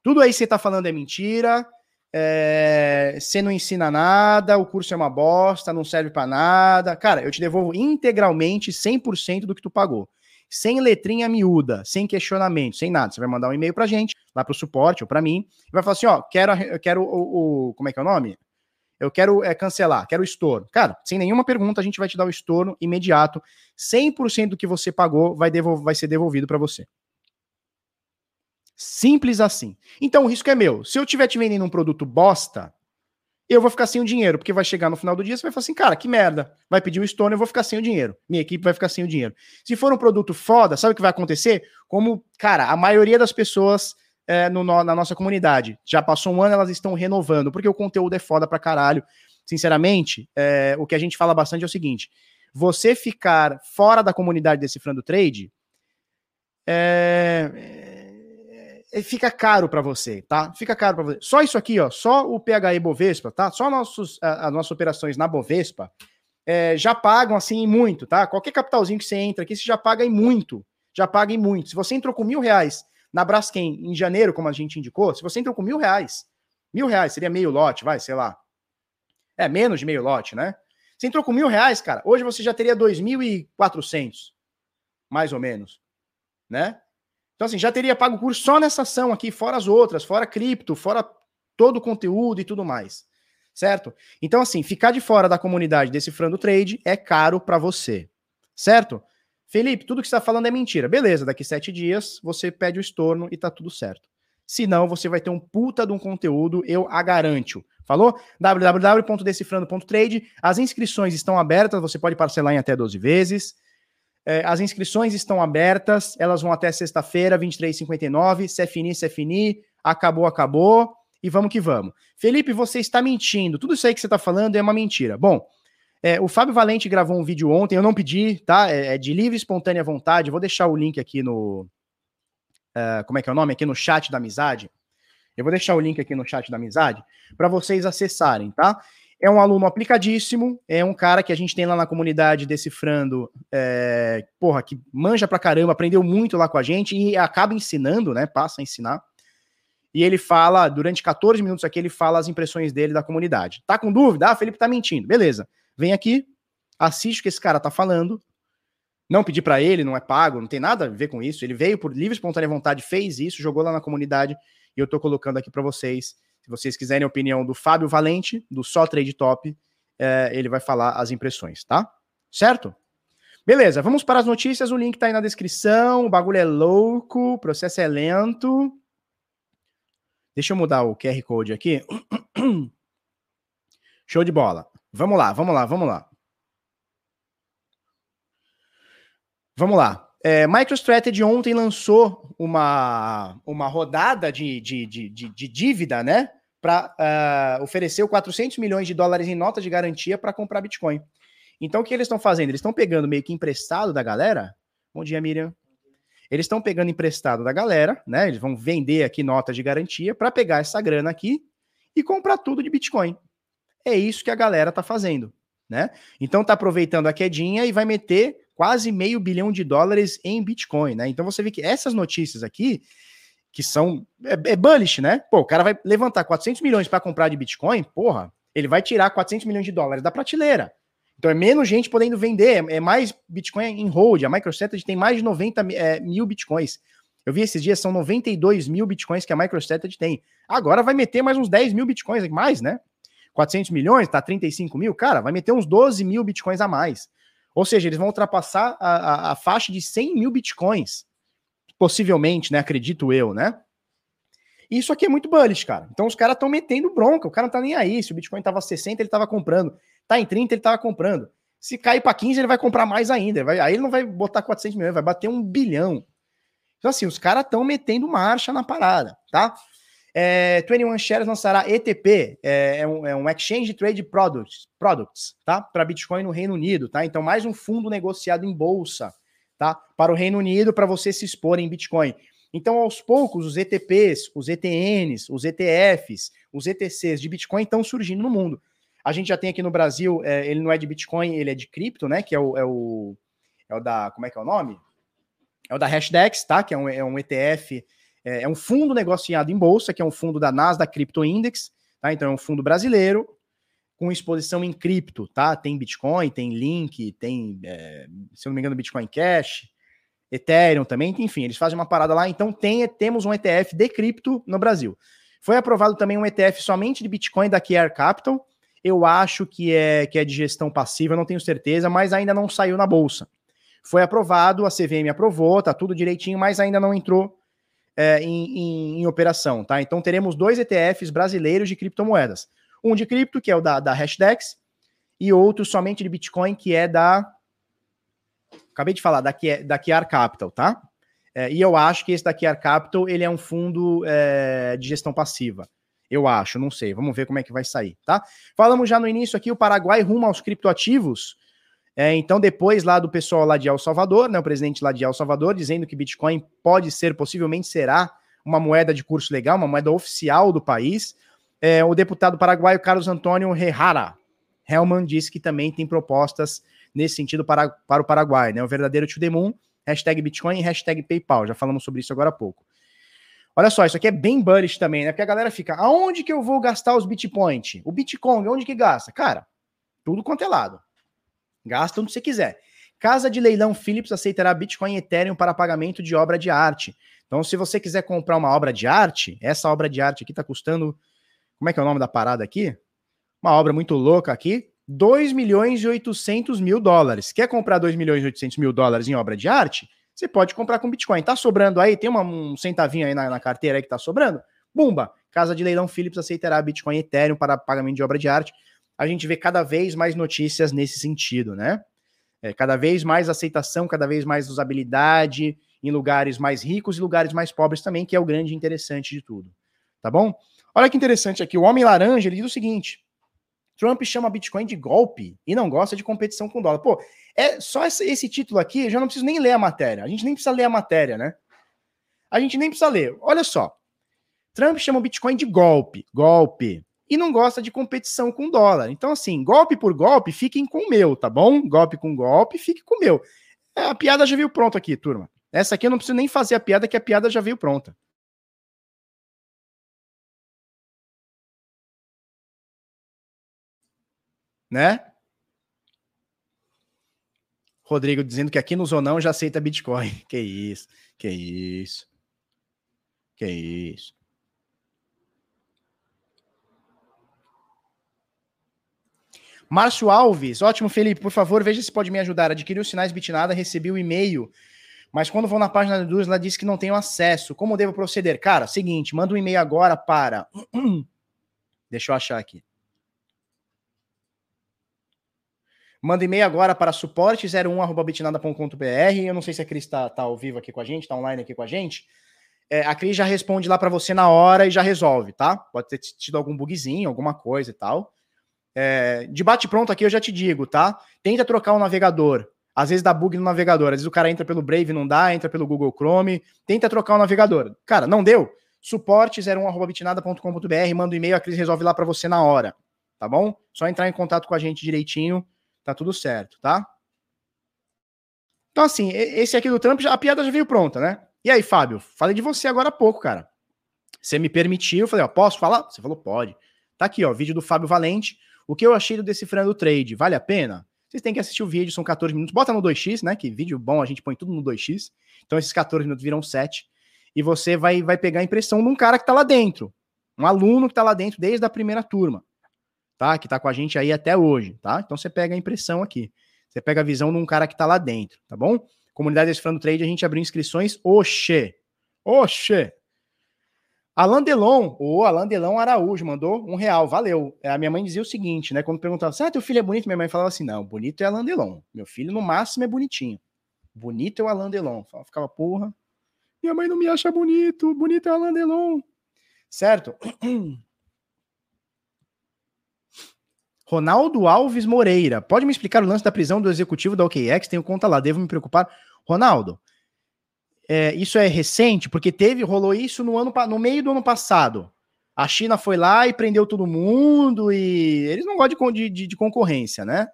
Tudo aí que você está falando é mentira, é, você não ensina nada, o curso é uma bosta, não serve para nada. Cara, eu te devolvo integralmente 100% do que tu pagou. Sem letrinha miúda, sem questionamento, sem nada. Você vai mandar um e-mail pra gente, lá pro suporte ou para mim, e vai falar assim, ó, quero, eu quero o, o, como é que é o nome? Eu quero é, cancelar, quero o estorno. Cara, sem nenhuma pergunta, a gente vai te dar o estorno imediato. 100% do que você pagou vai, vai ser devolvido para você. Simples assim. Então o risco é meu. Se eu estiver te vendendo um produto bosta, eu vou ficar sem o dinheiro, porque vai chegar no final do dia, você vai falar assim, cara, que merda. Vai pedir o Stone, eu vou ficar sem o dinheiro. Minha equipe vai ficar sem o dinheiro. Se for um produto foda, sabe o que vai acontecer? Como, cara, a maioria das pessoas é, no, na nossa comunidade já passou um ano, elas estão renovando, porque o conteúdo é foda pra caralho. Sinceramente, é, o que a gente fala bastante é o seguinte: você ficar fora da comunidade decifrando trade é, fica caro para você, tá? Fica caro para você. Só isso aqui, ó, só o PHE Bovespa, tá? Só nossos, as nossas operações na Bovespa é, já pagam assim muito, tá? Qualquer capitalzinho que você entra aqui, você já paga em muito. Já paga em muito. Se você entrou com mil reais na Braskem em janeiro, como a gente indicou, se você entrou com mil reais, mil reais seria meio lote, vai, sei lá. É, menos de meio lote, né? Você entrou com mil reais, cara, hoje você já teria dois mil e quatrocentos, mais ou menos, né? Então, assim, já teria pago o curso só nessa ação aqui, fora as outras, fora cripto, fora todo o conteúdo e tudo mais. Certo? Então, assim, ficar de fora da comunidade decifrando trade é caro para você. Certo? Felipe, tudo que você está falando é mentira. Beleza, daqui sete dias você pede o estorno e tá tudo certo. Se não, você vai ter um puta de um conteúdo, eu a garanto. Falou? www.decifrando.trade. As inscrições estão abertas, você pode parcelar em até 12 vezes. É, as inscrições estão abertas, elas vão até sexta-feira, 23h59. Se é finir, se é finir. Acabou, acabou. E vamos que vamos. Felipe, você está mentindo. Tudo isso aí que você está falando é uma mentira. Bom, é, o Fábio Valente gravou um vídeo ontem, eu não pedi, tá? É, é de livre e espontânea vontade. Vou deixar o link aqui no. Uh, como é que é o nome? Aqui no chat da amizade. Eu vou deixar o link aqui no chat da amizade para vocês acessarem, tá? É um aluno aplicadíssimo, é um cara que a gente tem lá na comunidade decifrando, é, porra, que manja pra caramba, aprendeu muito lá com a gente e acaba ensinando, né? Passa a ensinar. E ele fala, durante 14 minutos aqui, ele fala as impressões dele da comunidade. Tá com dúvida? Ah, Felipe tá mentindo. Beleza. Vem aqui, assiste o que esse cara tá falando. Não pedi para ele, não é pago, não tem nada a ver com isso. Ele veio por livre espontânea vontade, fez isso, jogou lá na comunidade e eu tô colocando aqui para vocês se vocês quiserem a opinião do Fábio Valente, do Só Trade Top, é, ele vai falar as impressões, tá? Certo? Beleza, vamos para as notícias. O link tá aí na descrição. O bagulho é louco, o processo é lento. Deixa eu mudar o QR Code aqui. Show de bola. Vamos lá, vamos lá, vamos lá. Vamos lá. É, MicroStrategy ontem lançou uma, uma rodada de, de, de, de, de dívida, né? Para uh, é, oferecer 400 milhões de dólares em nota de garantia para comprar Bitcoin. Então, o que eles estão fazendo? Eles estão pegando meio que emprestado da galera. Bom dia, Miriam. Eles estão pegando emprestado da galera, né? Eles vão vender aqui nota de garantia para pegar essa grana aqui e comprar tudo de Bitcoin. É isso que a galera tá fazendo, né? Então tá aproveitando a quedinha e vai meter quase meio bilhão de dólares em Bitcoin, né? Então você vê que essas notícias aqui, que são. É, é bullish, né? Pô, o cara vai levantar 400 milhões para comprar de Bitcoin, porra, ele vai tirar 400 milhões de dólares da prateleira. Então é menos gente podendo vender, é, é mais Bitcoin em hold. A MicroStrategy tem mais de 90 é, mil Bitcoins. Eu vi esses dias, são 92 mil Bitcoins que a MicroStrategy tem. Agora vai meter mais uns 10 mil Bitcoins, mais, né? 400 milhões, tá 35 mil, cara, vai meter uns 12 mil Bitcoins a mais. Ou seja, eles vão ultrapassar a, a, a faixa de 100 mil bitcoins, possivelmente, né? Acredito eu, né? Isso aqui é muito bullish, cara. Então os caras estão metendo bronca. O cara não tá nem aí. Se o Bitcoin tava 60, ele tava comprando. Tá em 30, ele tava comprando. Se cair para 15, ele vai comprar mais ainda. Vai, aí ele não vai botar 400 milhões, vai bater um bilhão. Então, assim, os caras estão metendo marcha na parada, tá? É, 21 Shares lançará ETP, é, é, um, é, um, Exchange Trade Products, products tá? Para Bitcoin no Reino Unido, tá? Então, mais um fundo negociado em bolsa, tá? Para o Reino Unido, para você se expor em Bitcoin. Então, aos poucos, os ETPs, os ETNs, os ETFs, os ETCs de Bitcoin estão surgindo no mundo. A gente já tem aqui no Brasil, é, ele não é de Bitcoin, ele é de cripto, né? Que é o, é o, é o da. Como é que é o nome? É o da Hashdex, tá? Que é um, é um ETF, é, é, um fundo negociado em bolsa, que é um fundo da Nasdaq Crypto Index, tá? Então é um fundo brasileiro com exposição em cripto, tá? Tem Bitcoin, tem Link, tem, é, se eu não me engano, Bitcoin Cash, Ethereum também, enfim, eles fazem uma parada lá. Então tem, temos um ETF de cripto no Brasil. Foi aprovado também um ETF somente de Bitcoin da QR Capital. Eu acho que é, que é de gestão passiva, não tenho certeza, mas ainda não saiu na bolsa. Foi aprovado, a CVM aprovou, tá tudo direitinho, mas ainda não entrou é, em, em, em, operação, tá? Então teremos dois ETFs brasileiros de criptomoedas. Um de cripto, que é o da, da Hashdex, e outro somente de Bitcoin, que é da acabei de falar, da, da Kiar Capital, tá? É, e eu acho que esse da Kiar Capital, ele é um fundo é, de gestão passiva. Eu acho, não sei. Vamos ver como é que vai sair, tá? Falamos já no início aqui, o Paraguai rumo aos criptoativos. É, então, depois lá do pessoal lá de El Salvador, né, o presidente lá de El Salvador, dizendo que Bitcoin pode ser, possivelmente será, uma moeda de curso legal, uma moeda oficial do país. É, o deputado paraguaio Carlos Antônio Herrera Hellman disse que também tem propostas nesse sentido para, para o Paraguai, né? O verdadeiro to the moon, hashtag Bitcoin e hashtag PayPal. Já falamos sobre isso agora há pouco. Olha só, isso aqui é bem bullish também, né? Porque a galera fica, aonde que eu vou gastar os Bitpoint? O Bitcoin, onde que gasta? Cara, tudo quanto é lado. Gasta onde você quiser. Casa de leilão Philips aceitará Bitcoin e Ethereum para pagamento de obra de arte. Então, se você quiser comprar uma obra de arte, essa obra de arte aqui tá custando. Como é que é o nome da parada aqui? Uma obra muito louca aqui. 2 milhões e 800 mil dólares. Quer comprar 2 milhões e 800 mil dólares em obra de arte? Você pode comprar com Bitcoin. Tá sobrando aí? Tem uma, um centavinho aí na, na, carteira aí que tá sobrando? Bumba! Casa de Leilão Philips aceitará Bitcoin e Ethereum para pagamento de obra de arte. A gente vê cada vez mais notícias nesse sentido, né? É, cada vez mais aceitação, cada vez mais usabilidade em lugares mais ricos e lugares mais pobres também, que é o grande interessante de tudo. Tá bom? Olha que interessante aqui. O Homem Laranja ele diz o seguinte: Trump chama Bitcoin de golpe e não gosta de competição com dólar. Pô, é só esse, título aqui, eu já não preciso nem ler a matéria. A gente nem precisa ler a matéria, né? A gente nem precisa ler. Olha só. Trump chama o Bitcoin de golpe, golpe, e não gosta de competição com dólar. Então, assim, golpe por golpe, fiquem com o meu, tá bom? Golpe com golpe, fique com o meu. É, a piada já veio pronta aqui, turma. Essa aqui eu não preciso nem fazer a piada, que a piada já veio pronta. né? Rodrigo dizendo que aqui no Zonão já aceita Bitcoin. Que isso, que isso, que isso. Márcio Alves, ótimo, Felipe. Por favor, veja se pode me ajudar. Adquiri os sinais Bitnada, recebi o e-mail, mas quando vou na página do ela diz que não tenho acesso. Como devo proceder? Cara, seguinte, manda um e-mail agora para. Deixa eu achar aqui. Manda e-mail agora para suporte01.bitnada.com.br. Eu não sei se a Cris está tá ao vivo aqui com a gente, está online aqui com a gente. É, a Cris já responde lá para você na hora e já resolve, tá? Pode ter tido algum bugzinho, alguma coisa e tal. É, de bate-pronto aqui eu já te digo, tá? Tenta trocar o navegador. Às vezes dá bug no navegador. Às vezes o cara entra pelo Brave não dá, entra pelo Google Chrome. Tenta trocar o navegador. Cara, não deu? Suporte01.bitnada.com.br. Manda um e-mail, a Cris resolve lá para você na hora. Tá bom? Só entrar em contato com a gente direitinho Tá tudo certo, tá? Então, assim, esse aqui do Trump, a piada já veio pronta, né? E aí, Fábio, falei de você agora há pouco, cara. Você me permitiu, eu falei, ó, posso falar? Você falou, pode. Tá aqui, ó, vídeo do Fábio Valente. O que eu achei do Decifrando o Trade? Vale a pena? Vocês têm que assistir o vídeo, são 14 minutos. Bota no 2x, né? Que vídeo bom, a gente põe tudo no 2x. Então esses 14 minutos viram 7. E você vai, vai pegar a impressão de um cara que tá lá dentro. Um aluno que tá lá dentro desde a primeira turma tá? Que tá com a gente aí até hoje, tá? Então você pega a impressão aqui. Você pega a visão de um cara que tá lá dentro, tá bom? Comunidade Decifrando Trade, a gente abriu inscrições. Oxê! Oxê! Alan Delon, o Alan Delon Araújo, mandou um real, valeu. É, a minha mãe dizia o seguinte, né? Quando perguntava ah, teu filho é bonito, minha mãe falava assim, não, bonito é Alan Delon. Meu filho, no máximo, é bonitinho. Bonito é o Alan Delon. Ficava, porra, minha mãe não me acha bonito, bonito é o Alan Delon. Certo? Ronaldo Alves Moreira. Pode me explicar o lance da prisão do executivo da OKX? Tenho conta lá, devo me preocupar. Ronaldo, é, isso é recente, porque teve, rolou isso no, ano, no meio do ano passado. A China foi lá e prendeu todo mundo e eles não gostam de, de, de concorrência, né?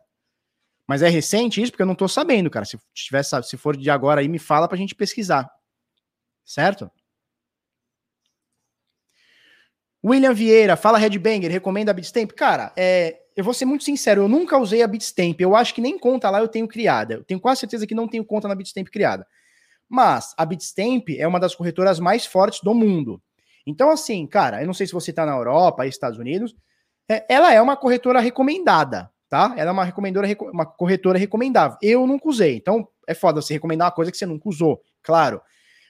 Mas é recente isso, porque eu não tô sabendo, cara. Se, tiver, se for de agora aí, me fala pra gente pesquisar. Certo? William Vieira, fala Redbanger, recomenda a Bitstamp? Cara, é, eu vou ser muito sincero, eu nunca usei a Bitstamp. Eu acho que nem conta lá eu tenho criada. Eu tenho quase certeza que não tenho conta na Bitstamp criada. Mas a Bitstamp é uma das corretoras mais fortes do mundo. Então, assim, cara, eu não sei se você tá na Europa, Estados Unidos, é, ela é uma corretora recomendada tá? Ela é uma, recomendora, uma corretora recomendável. Eu nunca usei, então é foda você recomendar uma coisa que você nunca usou, claro.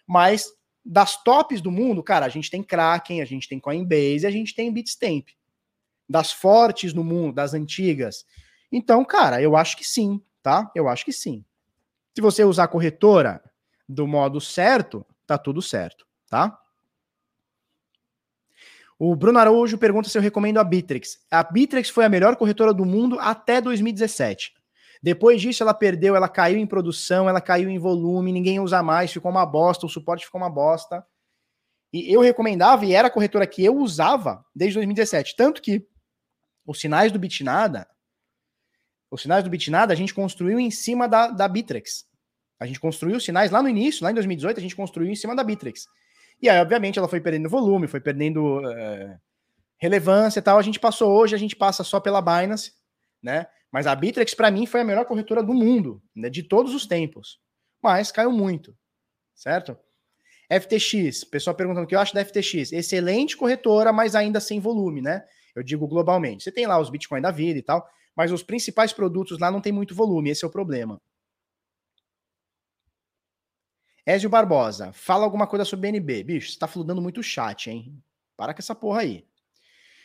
Mas das tops do mundo, cara, a gente tem Kraken, a gente tem Coinbase, a gente tem Bitstamp. Das fortes no mundo, das antigas. Então, cara, eu acho que sim, tá? Eu acho que sim. Se você usar corretora do modo certo, tá tudo certo, tá? O Bruno Araújo pergunta se eu recomendo a Bittrex. A Bittrex foi a melhor corretora do mundo até 2017. Depois disso, ela perdeu, ela caiu em produção, ela caiu em volume, ninguém usa mais, ficou uma bosta, o suporte ficou uma bosta. E eu recomendava, e era a corretora que eu usava desde 2017. Tanto que os sinais do Bitnada, os sinais do Bitnada, a gente construiu em cima da, da Bittrex. A gente construiu os sinais lá no início, lá em 2018, a gente construiu em cima da Bittrex. E aí, obviamente, ela foi perdendo volume, foi perdendo uh, relevância e tal. A gente passou hoje, a gente passa só pela Binance, né? Mas a Bittrex, para mim, foi a melhor corretora do mundo, né? de todos os tempos. Mas caiu muito, certo? FTX, pessoal perguntando o que eu acho da FTX. Excelente corretora, mas ainda sem volume, né? Eu digo globalmente. Você tem lá os Bitcoin da vida e tal, mas os principais produtos lá não tem muito volume, esse é o problema. Ézio Barbosa, fala alguma coisa sobre BNB. Bicho, você tá fludando muito chat, hein? Para com essa porra aí.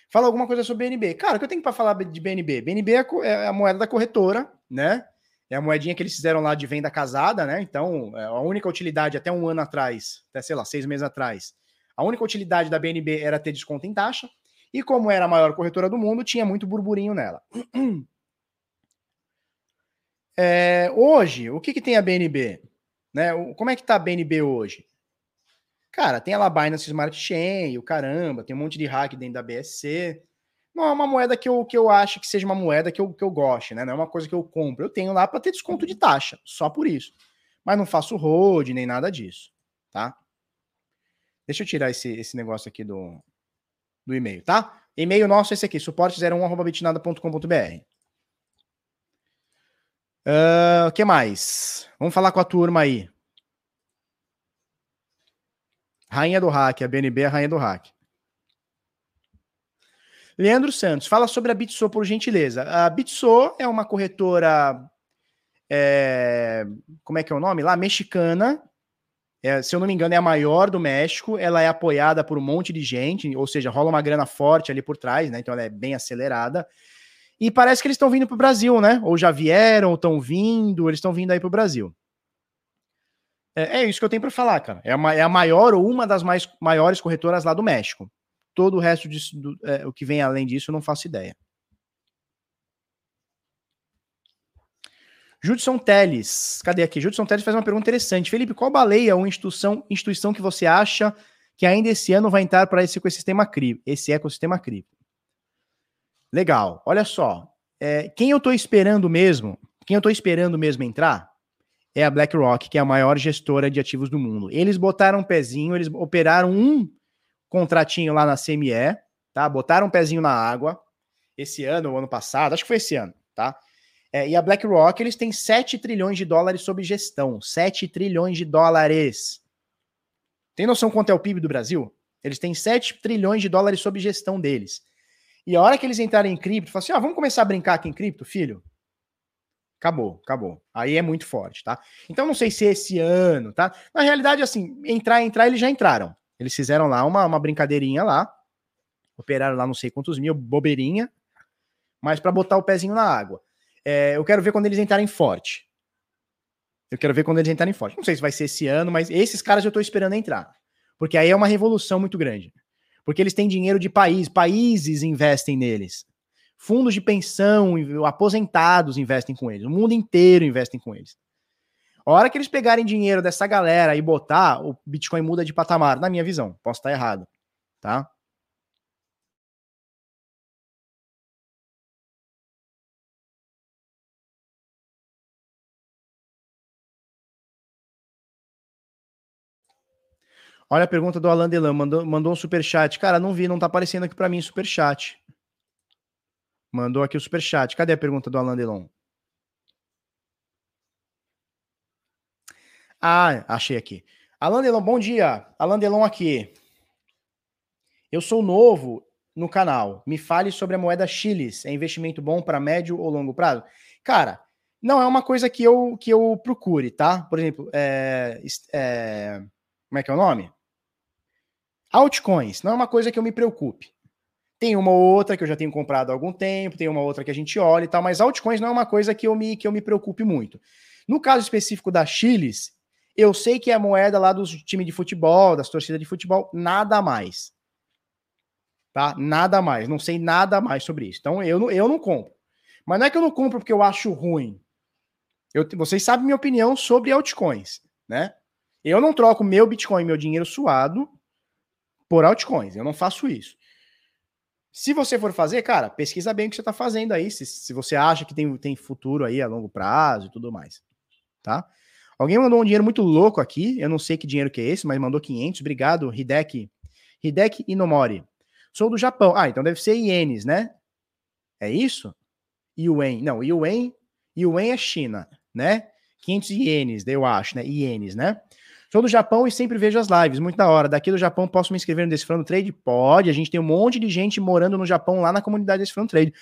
Fala alguma coisa sobre BNB. Cara, o que eu tenho para falar de BNB? BNB é, é a moeda da corretora, né? É a moedinha que eles fizeram lá de venda casada, né? Então, é a única utilidade até um ano atrás, até sei lá, seis meses atrás, a única utilidade da BNB era ter desconto em taxa. E como era a maior corretora do mundo, tinha muito burburinho nela. É, hoje, o que, que tem a BNB? Né? Como é que tá a BNB hoje? Cara, tem a Binance Smart Chain, o caramba, tem um monte de hack dentro da BSC. Não é uma moeda que eu, que eu acho que seja uma moeda que eu, que eu goste, né? Não é uma coisa que eu compro. Eu tenho lá para ter desconto de taxa, só por isso. Mas não faço hold nem nada disso, tá? Deixa eu tirar esse, esse negócio aqui do, do e-mail, tá? E-mail nosso é esse aqui, suporte01.bitnada.com.br. O uh, que mais? Vamos falar com a turma aí. Rainha do hack, a BNB é a rainha do hack. Leandro Santos, fala sobre a Bitso, por gentileza. A Bitso é uma corretora. É, como é que é o nome lá? Mexicana. É, se eu não me engano, é a maior do México. Ela é apoiada por um monte de gente, ou seja, rola uma grana forte ali por trás, né? Então ela é bem acelerada. E parece que eles estão vindo para o Brasil, né? Ou já vieram, ou estão vindo, eles estão vindo aí para o Brasil. É, é, isso que eu tenho para falar, cara. É a, é a, maior ou uma das mais, maiores corretoras lá do México. Todo o resto disso, do, é, o que vem além disso, eu não faço ideia. Judson Teles, cadê aqui? Judson Teles faz uma pergunta interessante. Felipe, qual baleia ou instituição, instituição que você acha que ainda esse ano vai entrar para esse ecossistema cripto? Esse ecossistema cripto? Legal. Olha só. É, quem eu estou esperando mesmo, quem eu estou esperando mesmo entrar é a BlackRock, que é a maior gestora de ativos do mundo. Eles botaram um pezinho, eles operaram um contratinho lá na CME, tá? Botaram um pezinho na água esse ano ou ano passado, acho que foi esse ano, tá? É, e a BlackRock, eles têm 7 trilhões de dólares sob gestão. 7 trilhões de dólares. Tem noção quanto é o PIB do Brasil? Eles têm 7 trilhões de dólares sob gestão deles. E a hora que eles entrarem em cripto, falam assim: ah, vamos começar a brincar aqui em cripto, filho? Acabou, acabou. Aí é muito forte, tá? Então não sei se esse ano, tá? Na realidade, assim, entrar, entrar, eles já entraram. Eles fizeram lá uma, uma brincadeirinha lá, operaram lá não sei quantos mil, bobeirinha, mas para botar o pezinho na água. É, eu quero ver quando eles entrarem forte. Eu quero ver quando eles entrarem forte. Não sei se vai ser esse ano, mas esses caras eu tô esperando entrar. Porque aí é uma revolução muito grande. Porque eles têm dinheiro de país, países investem neles. Fundos de pensão, aposentados investem com eles. O mundo inteiro investem com eles. A hora que eles pegarem dinheiro dessa galera e botar, o Bitcoin muda de patamar, na minha visão. Posso estar errado, tá? Olha a pergunta do Alan Delan, mandou, mandou um superchat. Cara, não vi, não tá aparecendo aqui para mim superchat. Mandou aqui o superchat. Cadê a pergunta do Alan Delon? Ah, achei aqui. Alan Delon, bom dia. Alan Delon aqui. Eu sou novo no canal. Me fale sobre a moeda Chiles. É investimento bom para médio ou longo prazo? Cara, não é uma coisa que eu, que eu procure, tá? Por exemplo, é, é, como é que é o nome? Altcoins, não é uma coisa que eu me preocupe. Tem uma ou outra que eu já tenho comprado há algum tempo, tem uma outra que a gente olha e tal, mas altcoins não é uma coisa que eu me, que eu me preocupe muito. No caso específico da Chiles, eu sei que é a moeda lá dos times de futebol, das torcidas de futebol, nada mais. Tá? Nada mais. Não sei nada mais sobre isso. Então eu não, eu não compro. Mas não é que eu não compro porque eu acho ruim. Eu, vocês sabem minha opinião sobre altcoins, né? Eu não troco meu Bitcoin, meu dinheiro suado, por altcoins. Eu não faço isso. Se você for fazer, cara, pesquisa bem o que você está fazendo aí, se, se você acha que tem, tem futuro aí a longo prazo e tudo mais, tá? Alguém mandou um dinheiro muito louco aqui, eu não sei que dinheiro que é esse, mas mandou 500, obrigado, Hideki. Hideki Inomori. Sou do Japão. Ah, então deve ser ienes, né? É isso? Yuan. Não, Yuan, Yuan é China, né? 500 ienes, eu acho, né? Ienes, né? Sou do Japão e sempre vejo as lives, muito da hora. Daqui do Japão posso me inscrever no Decifrando Trade? Pode, a gente tem um monte de gente morando no Japão lá na comunidade Decifrando Trade.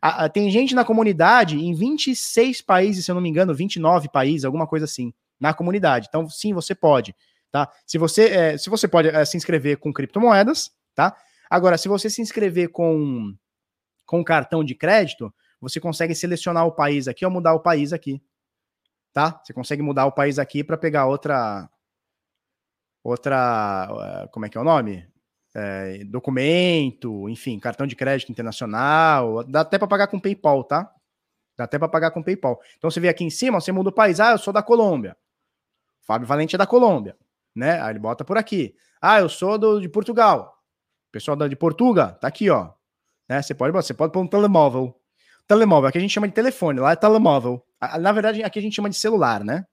A, a, tem gente na comunidade em 26 países, se eu não me engano, 29 países, alguma coisa assim, na comunidade. Então, sim, você pode, tá? Se você, é, se você pode é, se inscrever com criptomoedas, tá? Agora, se você se inscrever com, com cartão de crédito, você consegue selecionar o país aqui ou mudar o país aqui, tá? Você consegue mudar o país aqui para pegar outra outra, eh, como é que é o nome? É, documento, enfim, cartão de crédito internacional, dá até para pagar com PayPal, tá? Dá até para pagar com PayPal. Então você vê aqui em cima, você muda o país. Ah, eu sou da Colômbia. Fábio Valente é da Colômbia, né? Aí ele bota por aqui. Ah, eu sou do, de Portugal. Pessoal da, de Portugal, tá aqui, ó. Né? Você pode, você pode pôr um telemóvel. Telemóvel, aqui a gente chama de telefone, lá é telemóvel. Na verdade, aqui a gente chama de celular, né?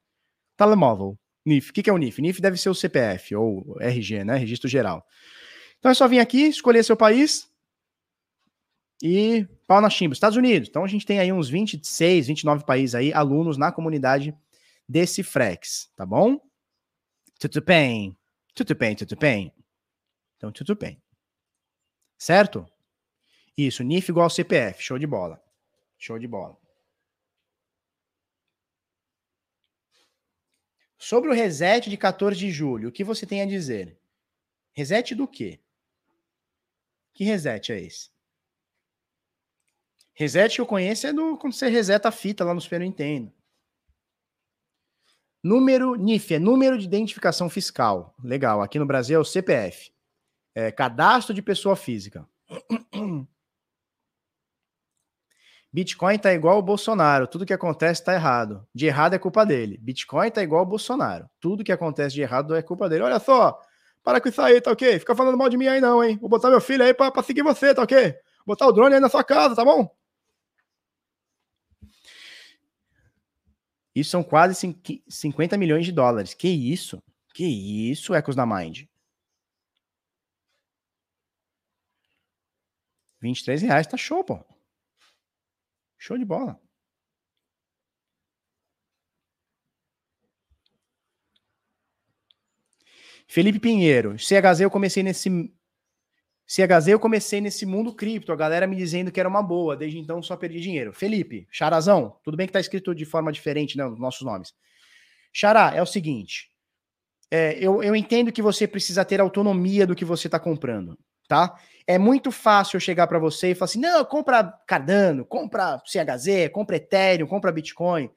Telemóvel. NIF. O que é o NIF? NIF deve ser o CPF ou RG, né? Registro Geral. Então é só vir aqui, escolher seu país e pau na chimba. Estados Unidos. Então a gente tem aí uns 26, 29 países aí, alunos na comunidade desse Frex, tá bom? Tudo bem, tudo bem, tudo bem. Então tudo bem. Certo? Isso, NIF igual CPF. Show de bola. Show de bola. Sobre o reset de 14 de julho, o que você tem a dizer? Reset do quê? Que reset é esse? Reset que eu conheço é do quando você reseta a fita lá no Super Nintendo. Número NIF é número de identificação fiscal. Legal. Aqui no Brasil é o CPF. É cadastro de pessoa física. Bitcoin tá igual o Bolsonaro, tudo que acontece tá errado. De errado é culpa dele. Bitcoin tá igual o Bolsonaro, tudo que acontece de errado é culpa dele. Olha só, para com isso aí, tá ok? Fica falando mal de mim aí não, hein? Vou botar meu filho aí pra, pra seguir você, tá ok? Vou botar o drone aí na sua casa, tá bom? Isso são quase 50 milhões de dólares. Que isso? Que isso, Ecos da Mind? 23 reais tá show, pô. Show de bola. Felipe Pinheiro, CHZ eu comecei nesse CHZ eu comecei nesse mundo cripto, a galera me dizendo que era uma boa, desde então só perdi dinheiro. Felipe, Charazão, tudo bem que tá escrito de forma diferente, né, os nossos nomes. Xará, é o seguinte, é, eu, eu entendo que você precisa ter autonomia do que você está comprando, tá? É muito fácil eu chegar para você e falar assim: não, compra Cardano, compra CHZ, compra Ethereum, compra Bitcoin.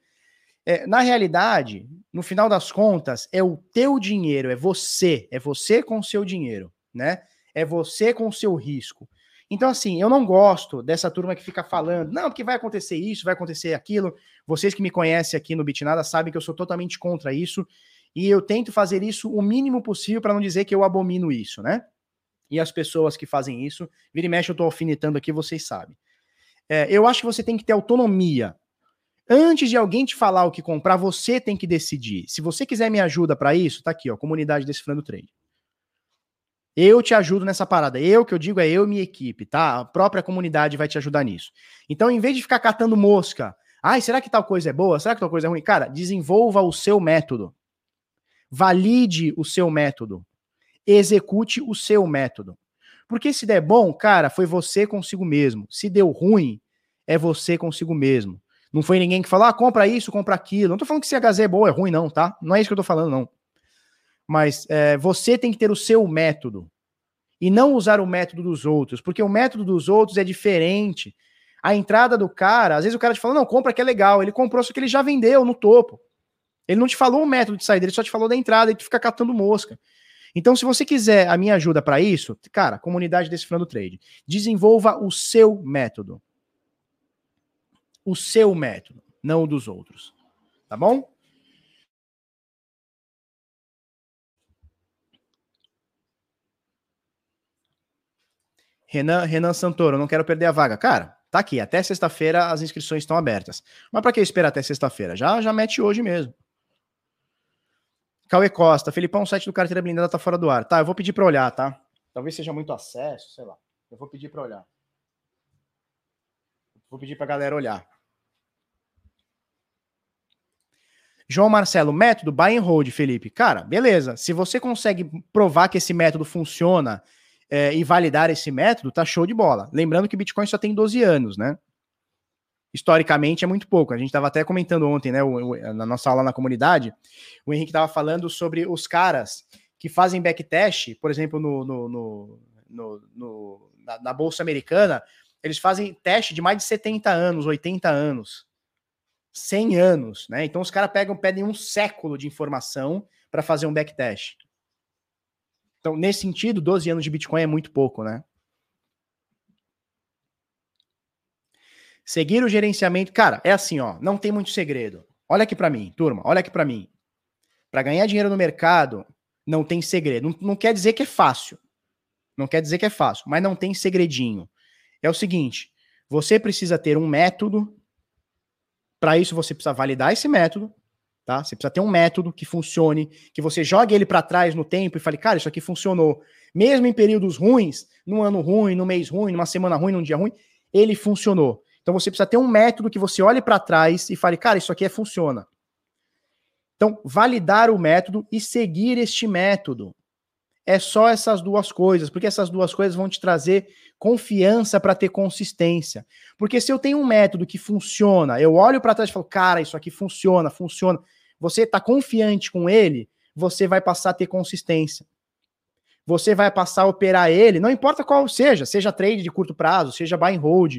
É, na realidade, no final das contas, é o teu dinheiro, é você, é você com o seu dinheiro, né? É você com o seu risco. Então, assim, eu não gosto dessa turma que fica falando, não, porque vai acontecer isso, vai acontecer aquilo. Vocês que me conhecem aqui no Bitnada sabem que eu sou totalmente contra isso. E eu tento fazer isso o mínimo possível para não dizer que eu abomino isso, né? E as pessoas que fazem isso, vira e mexe, eu tô alfinetando aqui, vocês sabem. É, eu acho que você tem que ter autonomia. Antes de alguém te falar o que comprar, você tem que decidir. Se você quiser me ajuda para isso, tá aqui, ó, comunidade Decifrando Trade. Eu te ajudo nessa parada. Eu que eu digo é eu e minha equipe, tá? A própria comunidade vai te ajudar nisso. Então, em vez de ficar catando mosca, ai, será que tal coisa é boa? Será que tal coisa é ruim? Cara, desenvolva o seu método. Valide o seu método. Execute o seu método. Porque se der bom, cara, foi você consigo mesmo. Se deu ruim, é você consigo mesmo. Não foi ninguém que falou, ah, compra isso, compra aquilo. Não tô falando que se a HZ é boa, é ruim, não, tá? Não é isso que eu tô falando, não. Mas é, você tem que ter o seu método. E não usar o método dos outros. Porque o método dos outros é diferente. A entrada do cara, às vezes o cara te fala, não, compra que é legal. Ele comprou, só que ele já vendeu no topo. Ele não te falou o método de saída, ele só te falou da entrada e tu fica catando mosca. Então, se você quiser a minha ajuda para isso, cara, comunidade Decifrando Trade, desenvolva o seu método. O seu método, não o dos outros. Tá bom? Renan, Renan Santoro, não quero perder a vaga. Cara, tá aqui, até sexta-feira as inscrições estão abertas. Mas para que esperar até sexta-feira? Já, já mete hoje mesmo. Cauê Costa, Felipão, o site do Carteira Blindada tá fora do ar. Tá, eu vou pedir para olhar, tá? Talvez seja muito acesso, sei lá. Eu vou pedir para olhar. Vou pedir pra galera olhar. João Marcelo, método buy and hold, Felipe. Cara, beleza. Se você consegue provar que esse método funciona é, e validar esse método, tá show de bola. Lembrando que Bitcoin só tem 12 anos, né? Historicamente é muito pouco. A gente estava até comentando ontem, né, o, o, na nossa aula na comunidade, o Henrique estava falando sobre os caras que fazem backtest, por exemplo, no, no, no, no na, na, Bolsa Americana, eles fazem teste de mais de 70 anos, 80 anos, 100 anos, né? Então os caras pegam, pedem um século de informação para fazer um backtest. Então, nesse sentido, 12 anos de Bitcoin é muito pouco, né? Seguir o gerenciamento, cara, é assim, ó, não tem muito segredo. Olha aqui para mim, turma, olha aqui para mim. Para ganhar dinheiro no mercado, não tem segredo. Não, não quer dizer que é fácil. Não quer dizer que é fácil, mas não tem segredinho. É o seguinte, você precisa ter um método. Para isso você precisa validar esse método, tá? Você precisa ter um método que funcione, que você jogue ele para trás no tempo e fale, cara, isso aqui funcionou. Mesmo em períodos ruins, num ano ruim, num mês ruim, numa semana ruim, num dia ruim, ele funcionou. Então você precisa ter um método que você olhe para trás e fale, cara, isso aqui é, funciona. Então, validar o método e seguir este método. É só essas duas coisas, porque essas duas coisas vão te trazer confiança para ter consistência. Porque se eu tenho um método que funciona, eu olho para trás e falo, cara, isso aqui funciona, funciona. Você está confiante com ele, você vai passar a ter consistência. Você vai passar a operar ele, não importa qual seja, seja trade de curto prazo, seja buy and hold,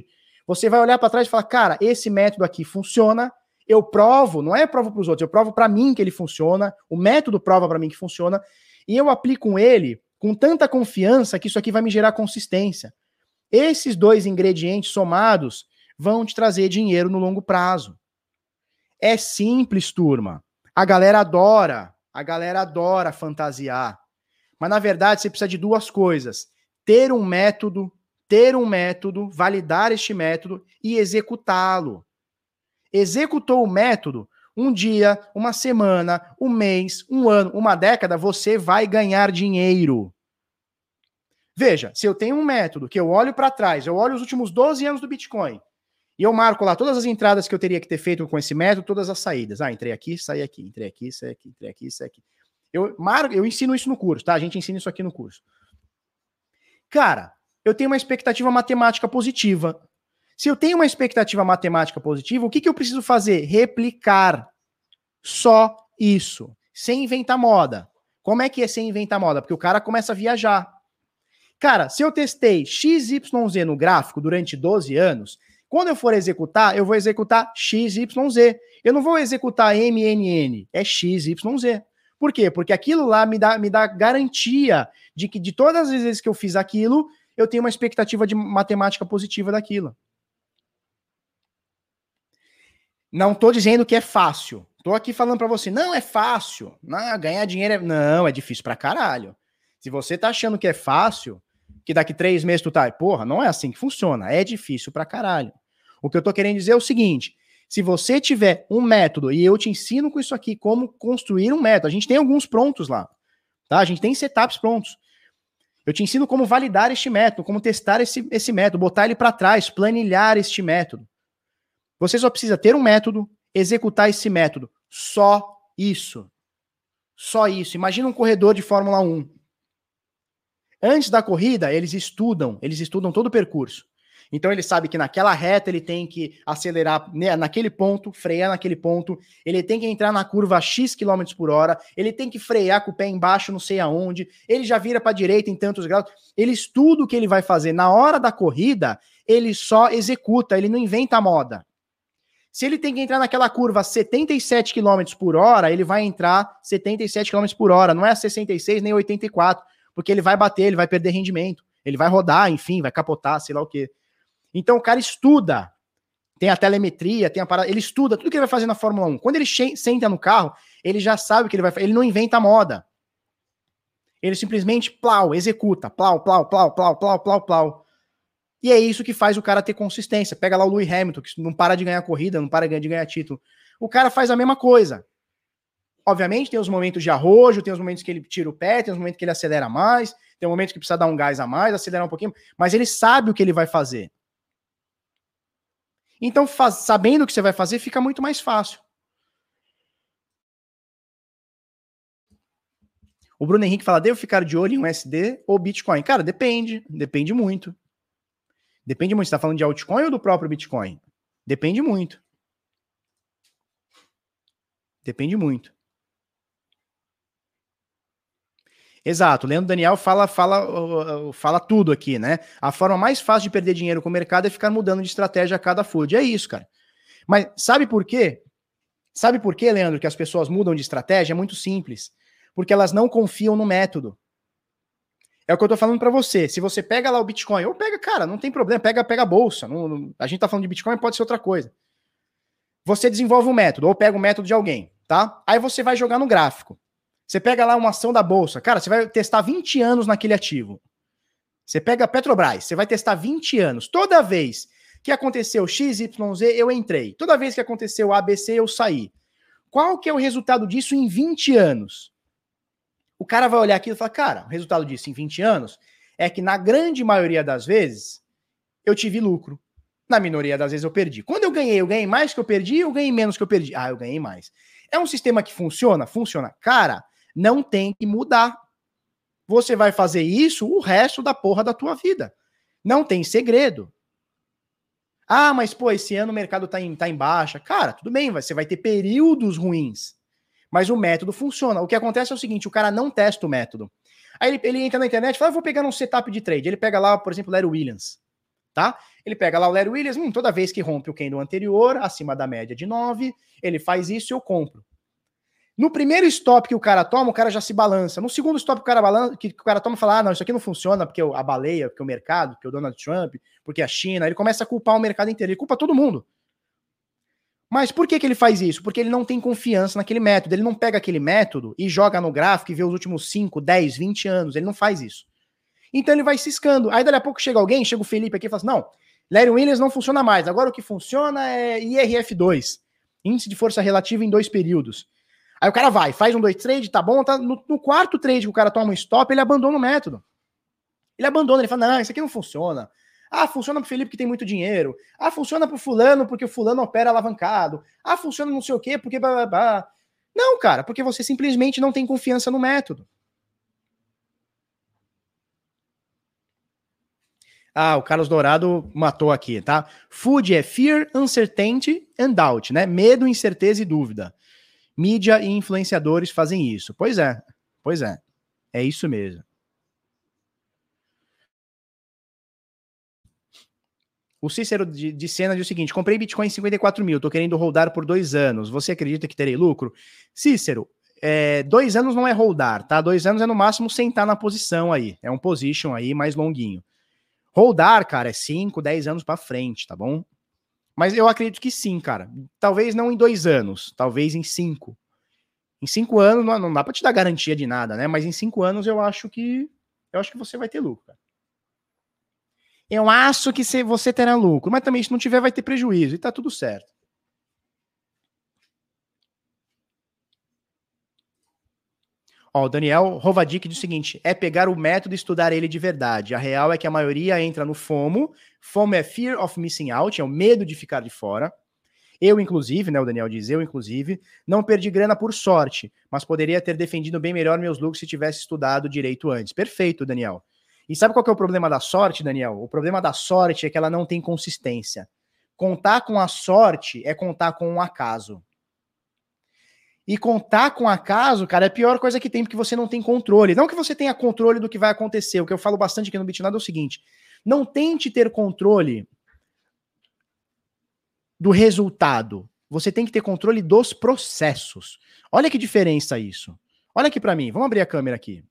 você vai olhar para trás e falar, cara, esse método aqui funciona, eu provo, não é provo para os outros, eu provo para mim que ele funciona, o método prova para mim que funciona, e eu aplico ele com tanta confiança que isso aqui vai me gerar consistência. Esses dois ingredientes somados vão te trazer dinheiro no longo prazo. É simples, turma. A galera adora, a galera adora fantasiar. Mas na verdade você precisa de duas coisas: ter um método ter um método, validar este método e executá-lo. Executou o método, um dia, uma semana, um mês, um ano, uma década, você vai ganhar dinheiro. Veja, se eu tenho um método que eu olho para trás, eu olho os últimos 12 anos do Bitcoin, e eu marco lá todas as entradas que eu teria que ter feito com esse método, todas as saídas. Ah, entrei aqui, saí aqui, entrei aqui, saí aqui, entrei aqui, saí aqui. Eu marco, eu ensino isso no curso, tá? A gente ensina isso aqui no curso. Cara, eu tenho uma expectativa matemática positiva. Se eu tenho uma expectativa matemática positiva, o que, que eu preciso fazer? Replicar. Só isso. Sem inventar moda. Como é que é sem inventar moda? Porque o cara começa a viajar. Cara, se eu testei XYZ no gráfico durante 12 anos, quando eu for executar, eu vou executar XYZ. Eu não vou executar MNN, é XYZ. Por quê? Porque aquilo lá me dá, me dá garantia de que de todas as vezes que eu fiz aquilo, eu tenho uma expectativa de matemática positiva daquilo. Não estou dizendo que é fácil. Estou aqui falando para você, não é fácil. Não, ganhar dinheiro é. Não, é difícil pra caralho. Se você tá achando que é fácil, que daqui três meses tu tá. Porra, não é assim que funciona. É difícil pra caralho. O que eu tô querendo dizer é o seguinte: se você tiver um método, e eu te ensino com isso aqui como construir um método, a gente tem alguns prontos lá, tá? A gente tem setups prontos. Eu te ensino como validar este método, como testar esse, esse método, botar ele para trás, planilhar este método. Você só precisa ter um método, executar esse método. Só isso. Só isso. Imagina um corredor de Fórmula 1. Antes da corrida, eles estudam, eles estudam todo o percurso. Então ele sabe que naquela reta ele tem que acelerar né, naquele ponto, frear naquele ponto, ele tem que entrar na curva a X km por hora, ele tem que frear com o pé embaixo, não sei aonde, ele já vira para a direita em tantos graus. Ele estuda o que ele vai fazer na hora da corrida, ele só executa, ele não inventa moda. Se ele tem que entrar naquela curva a 77 km por hora, ele vai entrar 77 km por hora, não é 66 nem 84, porque ele vai bater, ele vai perder rendimento, ele vai rodar, enfim, vai capotar, sei lá o quê. Então o cara estuda, tem a telemetria, tem a parada, ele estuda tudo que ele vai fazer na Fórmula 1. Quando ele senta no carro, ele já sabe o que ele vai fazer, ele não inventa moda. Ele simplesmente plau, executa, plau, plau, plau, plau, plau, plau, plau. E é isso que faz o cara ter consistência. Pega lá o Louis Hamilton, que não para de ganhar corrida, não para de ganhar título. O cara faz a mesma coisa. Obviamente, tem os momentos de arrojo, tem os momentos que ele tira o pé, tem os momentos que ele acelera mais, tem momentos que precisa dar um gás a mais, acelerar um pouquinho, mas ele sabe o que ele vai fazer. Então, faz, sabendo o que você vai fazer, fica muito mais fácil. O Bruno Henrique fala: devo ficar de olho em USD ou Bitcoin? Cara, depende, depende muito. Depende muito. Você está falando de altcoin ou do próprio Bitcoin? Depende muito. Depende muito. Exato, Leandro Daniel fala, fala, fala tudo aqui, né? A forma mais fácil de perder dinheiro com o mercado é ficar mudando de estratégia a cada food. É isso, cara. Mas sabe por quê? Sabe por quê, Leandro, que as pessoas mudam de estratégia? É muito simples. Porque elas não confiam no método. É o que eu tô falando para você. Se você pega lá o Bitcoin, ou pega, cara, não tem problema, pega, pega a bolsa. Não, não, a gente tá falando de Bitcoin, pode ser outra coisa. Você desenvolve um método, ou pega o um método de alguém, tá? Aí você vai jogar no gráfico. Você pega lá uma ação da bolsa, cara, você vai testar 20 anos naquele ativo. Você pega a Petrobras, você vai testar 20 anos. Toda vez que aconteceu XYZ, eu entrei. Toda vez que aconteceu ABC, eu saí. Qual que é o resultado disso em 20 anos? o cara vai olhar aquilo e falar, cara, o resultado disso em 20 anos é que na grande maioria das vezes eu tive lucro. Na minoria das vezes eu perdi. Quando eu ganhei, eu ganhei mais que eu perdi, eu ganhei menos que eu perdi. Ah, eu ganhei mais. É um sistema que funciona? Funciona. Cara, não tem que mudar. Você vai fazer isso o resto da porra da tua vida. Não tem segredo. Ah, mas pô, esse ano o mercado tá em, tá em baixa. Cara, tudo bem, você vai ter períodos ruins. Mas o método funciona. O que acontece é o seguinte: o cara não testa o método. Aí ele, ele entra na internet e fala: ah, vou pegar um setup de trade. Ele pega lá, por exemplo, o Larry Williams. Tá? Ele pega lá o Larry Williams, hum, toda vez que rompe o candle anterior, acima da média de 9, ele faz isso e eu compro. No primeiro stop que o cara toma, o cara já se balança. No segundo stop que o cara balança, que o cara toma fala: "Ah, não, isso aqui não funciona porque a baleia, porque o mercado, porque o Donald Trump, porque a China". Ele começa a culpar o mercado inteiro, ele culpa todo mundo. Mas por que, que ele faz isso? Porque ele não tem confiança naquele método. Ele não pega aquele método e joga no gráfico e vê os últimos 5, 10, 20 anos. Ele não faz isso. Então ele vai ciscando. Aí dali a pouco chega alguém, chega o Felipe aqui e fala assim: não, Larry Williams não funciona mais. Agora o que funciona é IRF2 índice de força relativa em dois períodos. Aí o cara vai, faz um dois trade, tá bom, tá no, no, quarto trade que o cara toma um stop, ele abandona o método. Ele abandona, ele fala: não, isso aqui não funciona. Ah, funciona pro Felipe que tem muito dinheiro. Ah, funciona pro fulano porque o fulano opera alavancado. Ah, funciona não sei o quê porque... Blá, blá, blá. Não, cara, porque você simplesmente não tem confiança no método. Ah, o Carlos Dourado matou aqui, tá? Food é fear, uncertainty and doubt, né? Medo, incerteza e dúvida. Mídia e influenciadores fazem isso. Pois é, pois é. É isso mesmo. O Cícero de, de diz o seguinte: comprei Bitcoin em 54 mil, tô querendo holdar por dois anos. Você acredita que terei lucro? Cícero, é, dois anos não é holdar, tá? Dois anos é no máximo sentar na posição aí. É um position aí mais longuinho. Rodar, cara, é 5, 10 anos para frente, tá bom? Mas eu acredito que sim, cara. Talvez não em dois anos, talvez em cinco. Em cinco anos não, não dá para te dar garantia de nada, né? Mas em cinco anos eu acho que eu acho que você vai ter lucro. Cara. Eu acho que você terá lucro, mas também se não tiver vai ter prejuízo e tá tudo certo. Ó, o Daniel Rovadic diz o seguinte: é pegar o método e estudar ele de verdade. A real é que a maioria entra no FOMO. FOMO é Fear of Missing Out, é o medo de ficar de fora. Eu, inclusive, né, o Daniel diz, eu, inclusive, não perdi grana por sorte, mas poderia ter defendido bem melhor meus lucros se tivesse estudado direito antes. Perfeito, Daniel. E sabe qual é o problema da sorte, Daniel? O problema da sorte é que ela não tem consistência. Contar com a sorte é contar com um acaso. E contar com acaso, cara, é a pior coisa que tem, porque você não tem controle. Não que você tenha controle do que vai acontecer. O que eu falo bastante aqui no Bitnado é o seguinte: não tente ter controle do resultado. Você tem que ter controle dos processos. Olha que diferença isso. Olha aqui para mim. Vamos abrir a câmera aqui.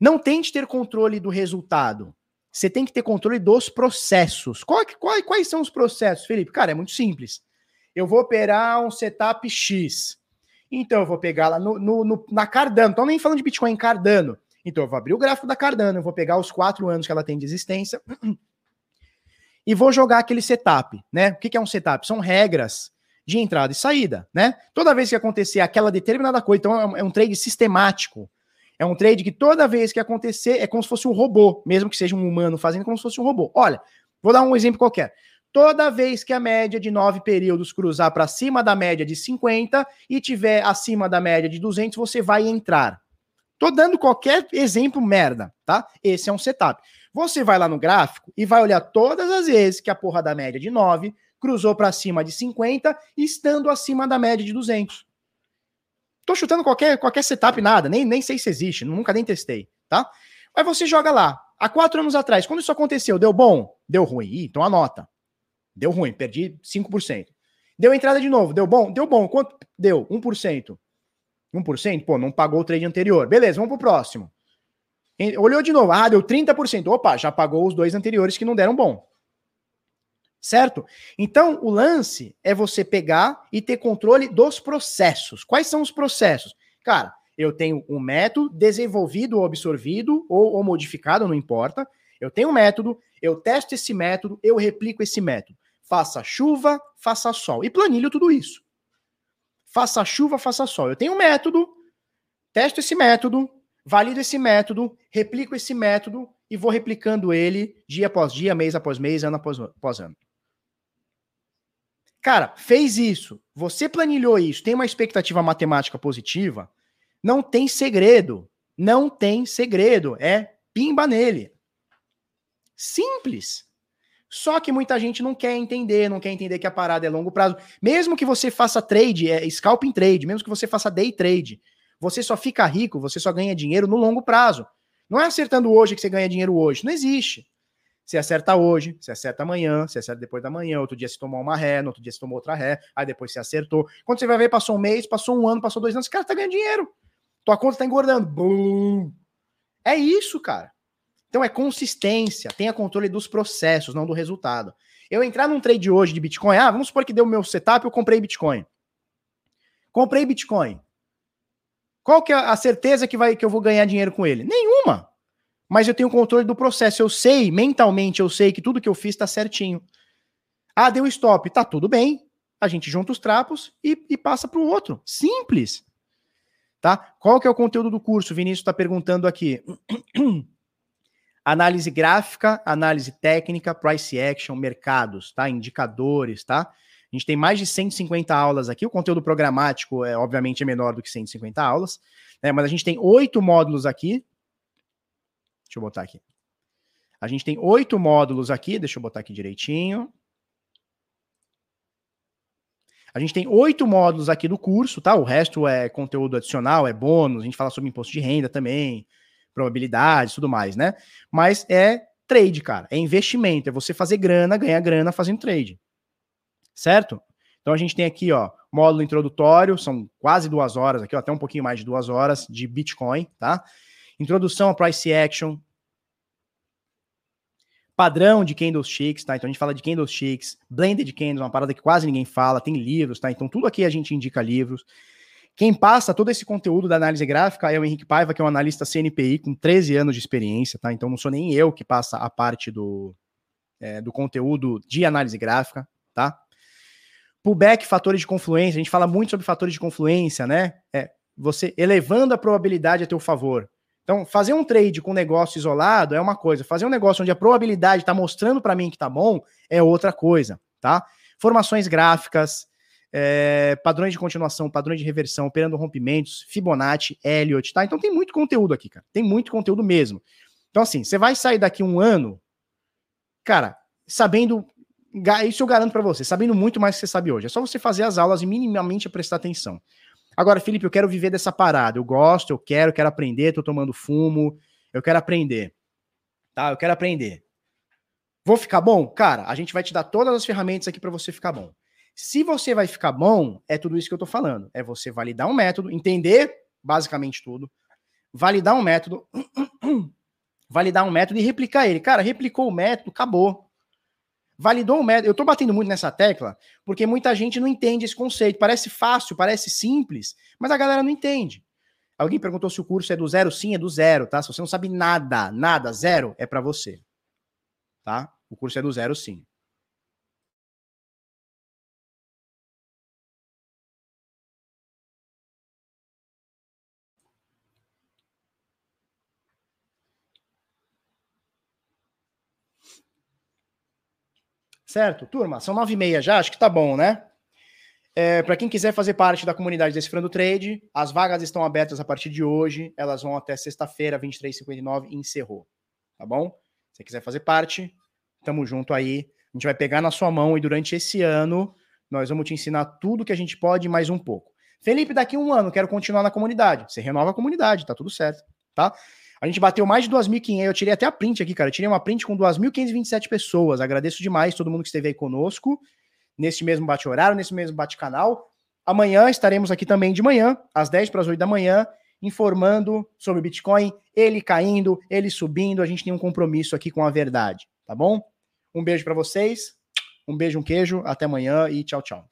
Não tente ter controle do resultado. Você tem que ter controle dos processos. Qual, qual, quais são os processos, Felipe? Cara, é muito simples. Eu vou operar um setup X. Então eu vou pegar lá no, no, no, na Cardano, tô nem falando de Bitcoin, Cardano. Então eu vou abrir o gráfico da Cardano, eu vou pegar os quatro anos que ela tem de existência e vou jogar aquele setup, né? O que, é um setup? São regras de entrada e saída, né? Toda vez que acontecer aquela determinada coisa, então é é um trade sistemático. É um trade que toda vez que acontecer é como se fosse um robô, mesmo que seja um humano fazendo como se fosse um robô. Olha, vou dar um exemplo qualquer. Toda vez que a média de nove períodos cruzar para cima da média de 50 e tiver acima da média de 200, você vai entrar. Tô dando qualquer exemplo merda, tá? Esse é um setup. Você vai lá no gráfico e vai olhar todas as vezes que a porra da média de 9 cruzou para cima de 50, estando acima da média de 200. Tô chutando qualquer, qualquer setup, nada, nem, nem sei se existe, nunca nem testei, tá? Mas você joga lá. Há quatro anos atrás, quando isso aconteceu, deu bom? Deu ruim? Ih, então anota. Deu ruim, perdi 5%. Deu entrada de novo, deu bom? Deu bom. Quanto deu? 1%. 1%? Pô, não pagou o trade anterior. Beleza, vamos pro próximo. Olhou de novo, ah, deu 30%. Opa, já pagou os dois anteriores que não deram bom. Certo? Então, o lance é você pegar e ter controle dos processos. Quais são os processos? Cara, eu tenho um método desenvolvido ou absorvido ou, ou modificado, não importa. Eu tenho um método, eu testo esse método, eu replico esse método. Faça chuva, faça sol. E planilho tudo isso. Faça chuva, faça sol. Eu tenho um método, testo esse método, valido esse método, replico esse método e vou replicando ele dia após dia, mês após mês, ano após, ano. Cara, fez isso, você planilhou isso, tem uma expectativa matemática positiva, não tem segredo. Não tem segredo. É pimba nele. Simples. Só que muita gente não quer entender, não quer entender que a parada é longo prazo. Mesmo que você faça trade, é scalping trade, mesmo que você faça day trade, você só fica rico, você só ganha dinheiro no longo prazo. Não é acertando hoje que você ganha dinheiro hoje. Não existe. Você acerta hoje, você acerta amanhã, você acerta depois da manhã, outro dia você tomou uma ré, no outro dia você tomou outra ré, aí depois você acertou. Quando você vai ver, passou um mês, passou um ano, passou dois anos, cara tá ganhando dinheiro. Tua conta tá engordando. Bum. É isso, cara. Então é consistência, tenha controle dos processos, não do resultado. Eu entrar num trade hoje de Bitcoin, ah, vamos supor que deu o meu setup, eu comprei Bitcoin. Comprei Bitcoin. Qual que é a certeza que vai que eu vou ganhar dinheiro com ele? Nenhuma. Mas eu tenho controle do processo. Eu sei, mentalmente, eu sei que tudo que eu fiz está certinho. Ah, deu stop. Tá tudo bem. A gente junta os trapos e, e passa para o outro. Simples. Tá? Qual que é o conteúdo do curso? O Vinícius está perguntando aqui. análise gráfica, análise técnica, price action, mercados, tá? Indicadores, tá? A gente tem mais de 150 aulas aqui. O conteúdo programático é obviamente é menor do que 150 aulas, né? Mas a gente tem oito módulos aqui. Deixa eu botar aqui. A gente tem oito módulos aqui. Deixa eu botar aqui direitinho. A gente tem oito módulos aqui do curso, tá? O resto é conteúdo adicional, é bônus. A gente fala sobre imposto de renda também probabilidades, tudo mais, né? Mas é trade, cara, é investimento, é você fazer grana, ganhar grana fazendo trade, certo? Então a gente tem aqui, ó, módulo introdutório, são quase duas horas aqui, ó, até um pouquinho mais de duas horas de Bitcoin, tá? Introdução a price action. padrão de candlesticks, tá? Então a gente fala de candlesticks, blended candles, uma parada que quase ninguém fala, tem livros, tá? Então tudo aqui a gente indica livros. Quem passa todo esse conteúdo da análise gráfica é o Henrique Paiva, que é um analista CNPI com 13 anos de experiência, tá? Então não sou nem eu que passa a parte do, é, do conteúdo de análise gráfica, tá? Pullback, fatores de confluência, a gente fala muito sobre fatores de confluência, né? É, você elevando a probabilidade a teu favor. Então, fazer um trade com negócio isolado é uma coisa, fazer um negócio onde a probabilidade está mostrando para mim que tá bom é outra coisa, tá? Formações gráficas, é, padrões de continuação, padrões de reversão, operando rompimentos, Fibonacci, Elliott, tá? Então tem muito conteúdo aqui, cara. Tem muito conteúdo mesmo. Então, assim, você vai sair daqui um ano, cara, sabendo. Isso eu garanto para você, sabendo muito mais que você sabe hoje. É só você fazer as aulas e minimamente prestar atenção. Agora, Felipe, eu quero viver dessa parada. Eu gosto, eu quero, quero aprender, tô tomando fumo, eu quero aprender. Tá? Eu quero aprender. Vou ficar bom? Cara, a gente vai te dar todas as ferramentas aqui para você ficar bom. Se você vai ficar bom, é tudo isso que eu tô falando. É você validar um método, entender basicamente tudo, validar um método, validar um método e replicar ele. Cara, replicou o método, acabou. Validou o método. Eu tô batendo muito nessa tecla porque muita gente não entende esse conceito. Parece fácil, parece simples, mas a galera não entende. Alguém perguntou se o curso é do zero? Sim, é do zero, tá? Se você não sabe nada, nada, zero, é para você. Tá? O curso é do zero, sim. Certo? Turma, são nove e meia já, acho que tá bom, né? É, para quem quiser fazer parte da comunidade Decifrando Trade, as vagas estão abertas a partir de hoje, elas vão até sexta-feira, 23h59 e encerrou. Tá bom? Se você quiser fazer parte, tamo junto aí. A gente vai pegar na sua mão e durante esse ano nós vamos te ensinar tudo que a gente pode mais um pouco. Felipe, daqui um ano quero continuar na comunidade. Você renova a comunidade, tá tudo certo, tá? A gente bateu mais de 2.500. Eu tirei até a print aqui, cara. Eu tirei uma print com 2.527 pessoas. Agradeço demais todo mundo que esteve aí conosco nesse mesmo bate-horário, nesse mesmo bate-canal. Amanhã estaremos aqui também de manhã, às 10 para as 8 da manhã, informando sobre o Bitcoin, ele caindo, ele subindo. A gente tem um compromisso aqui com a verdade, tá bom? Um beijo para vocês, um beijo, um queijo, até amanhã e tchau, tchau.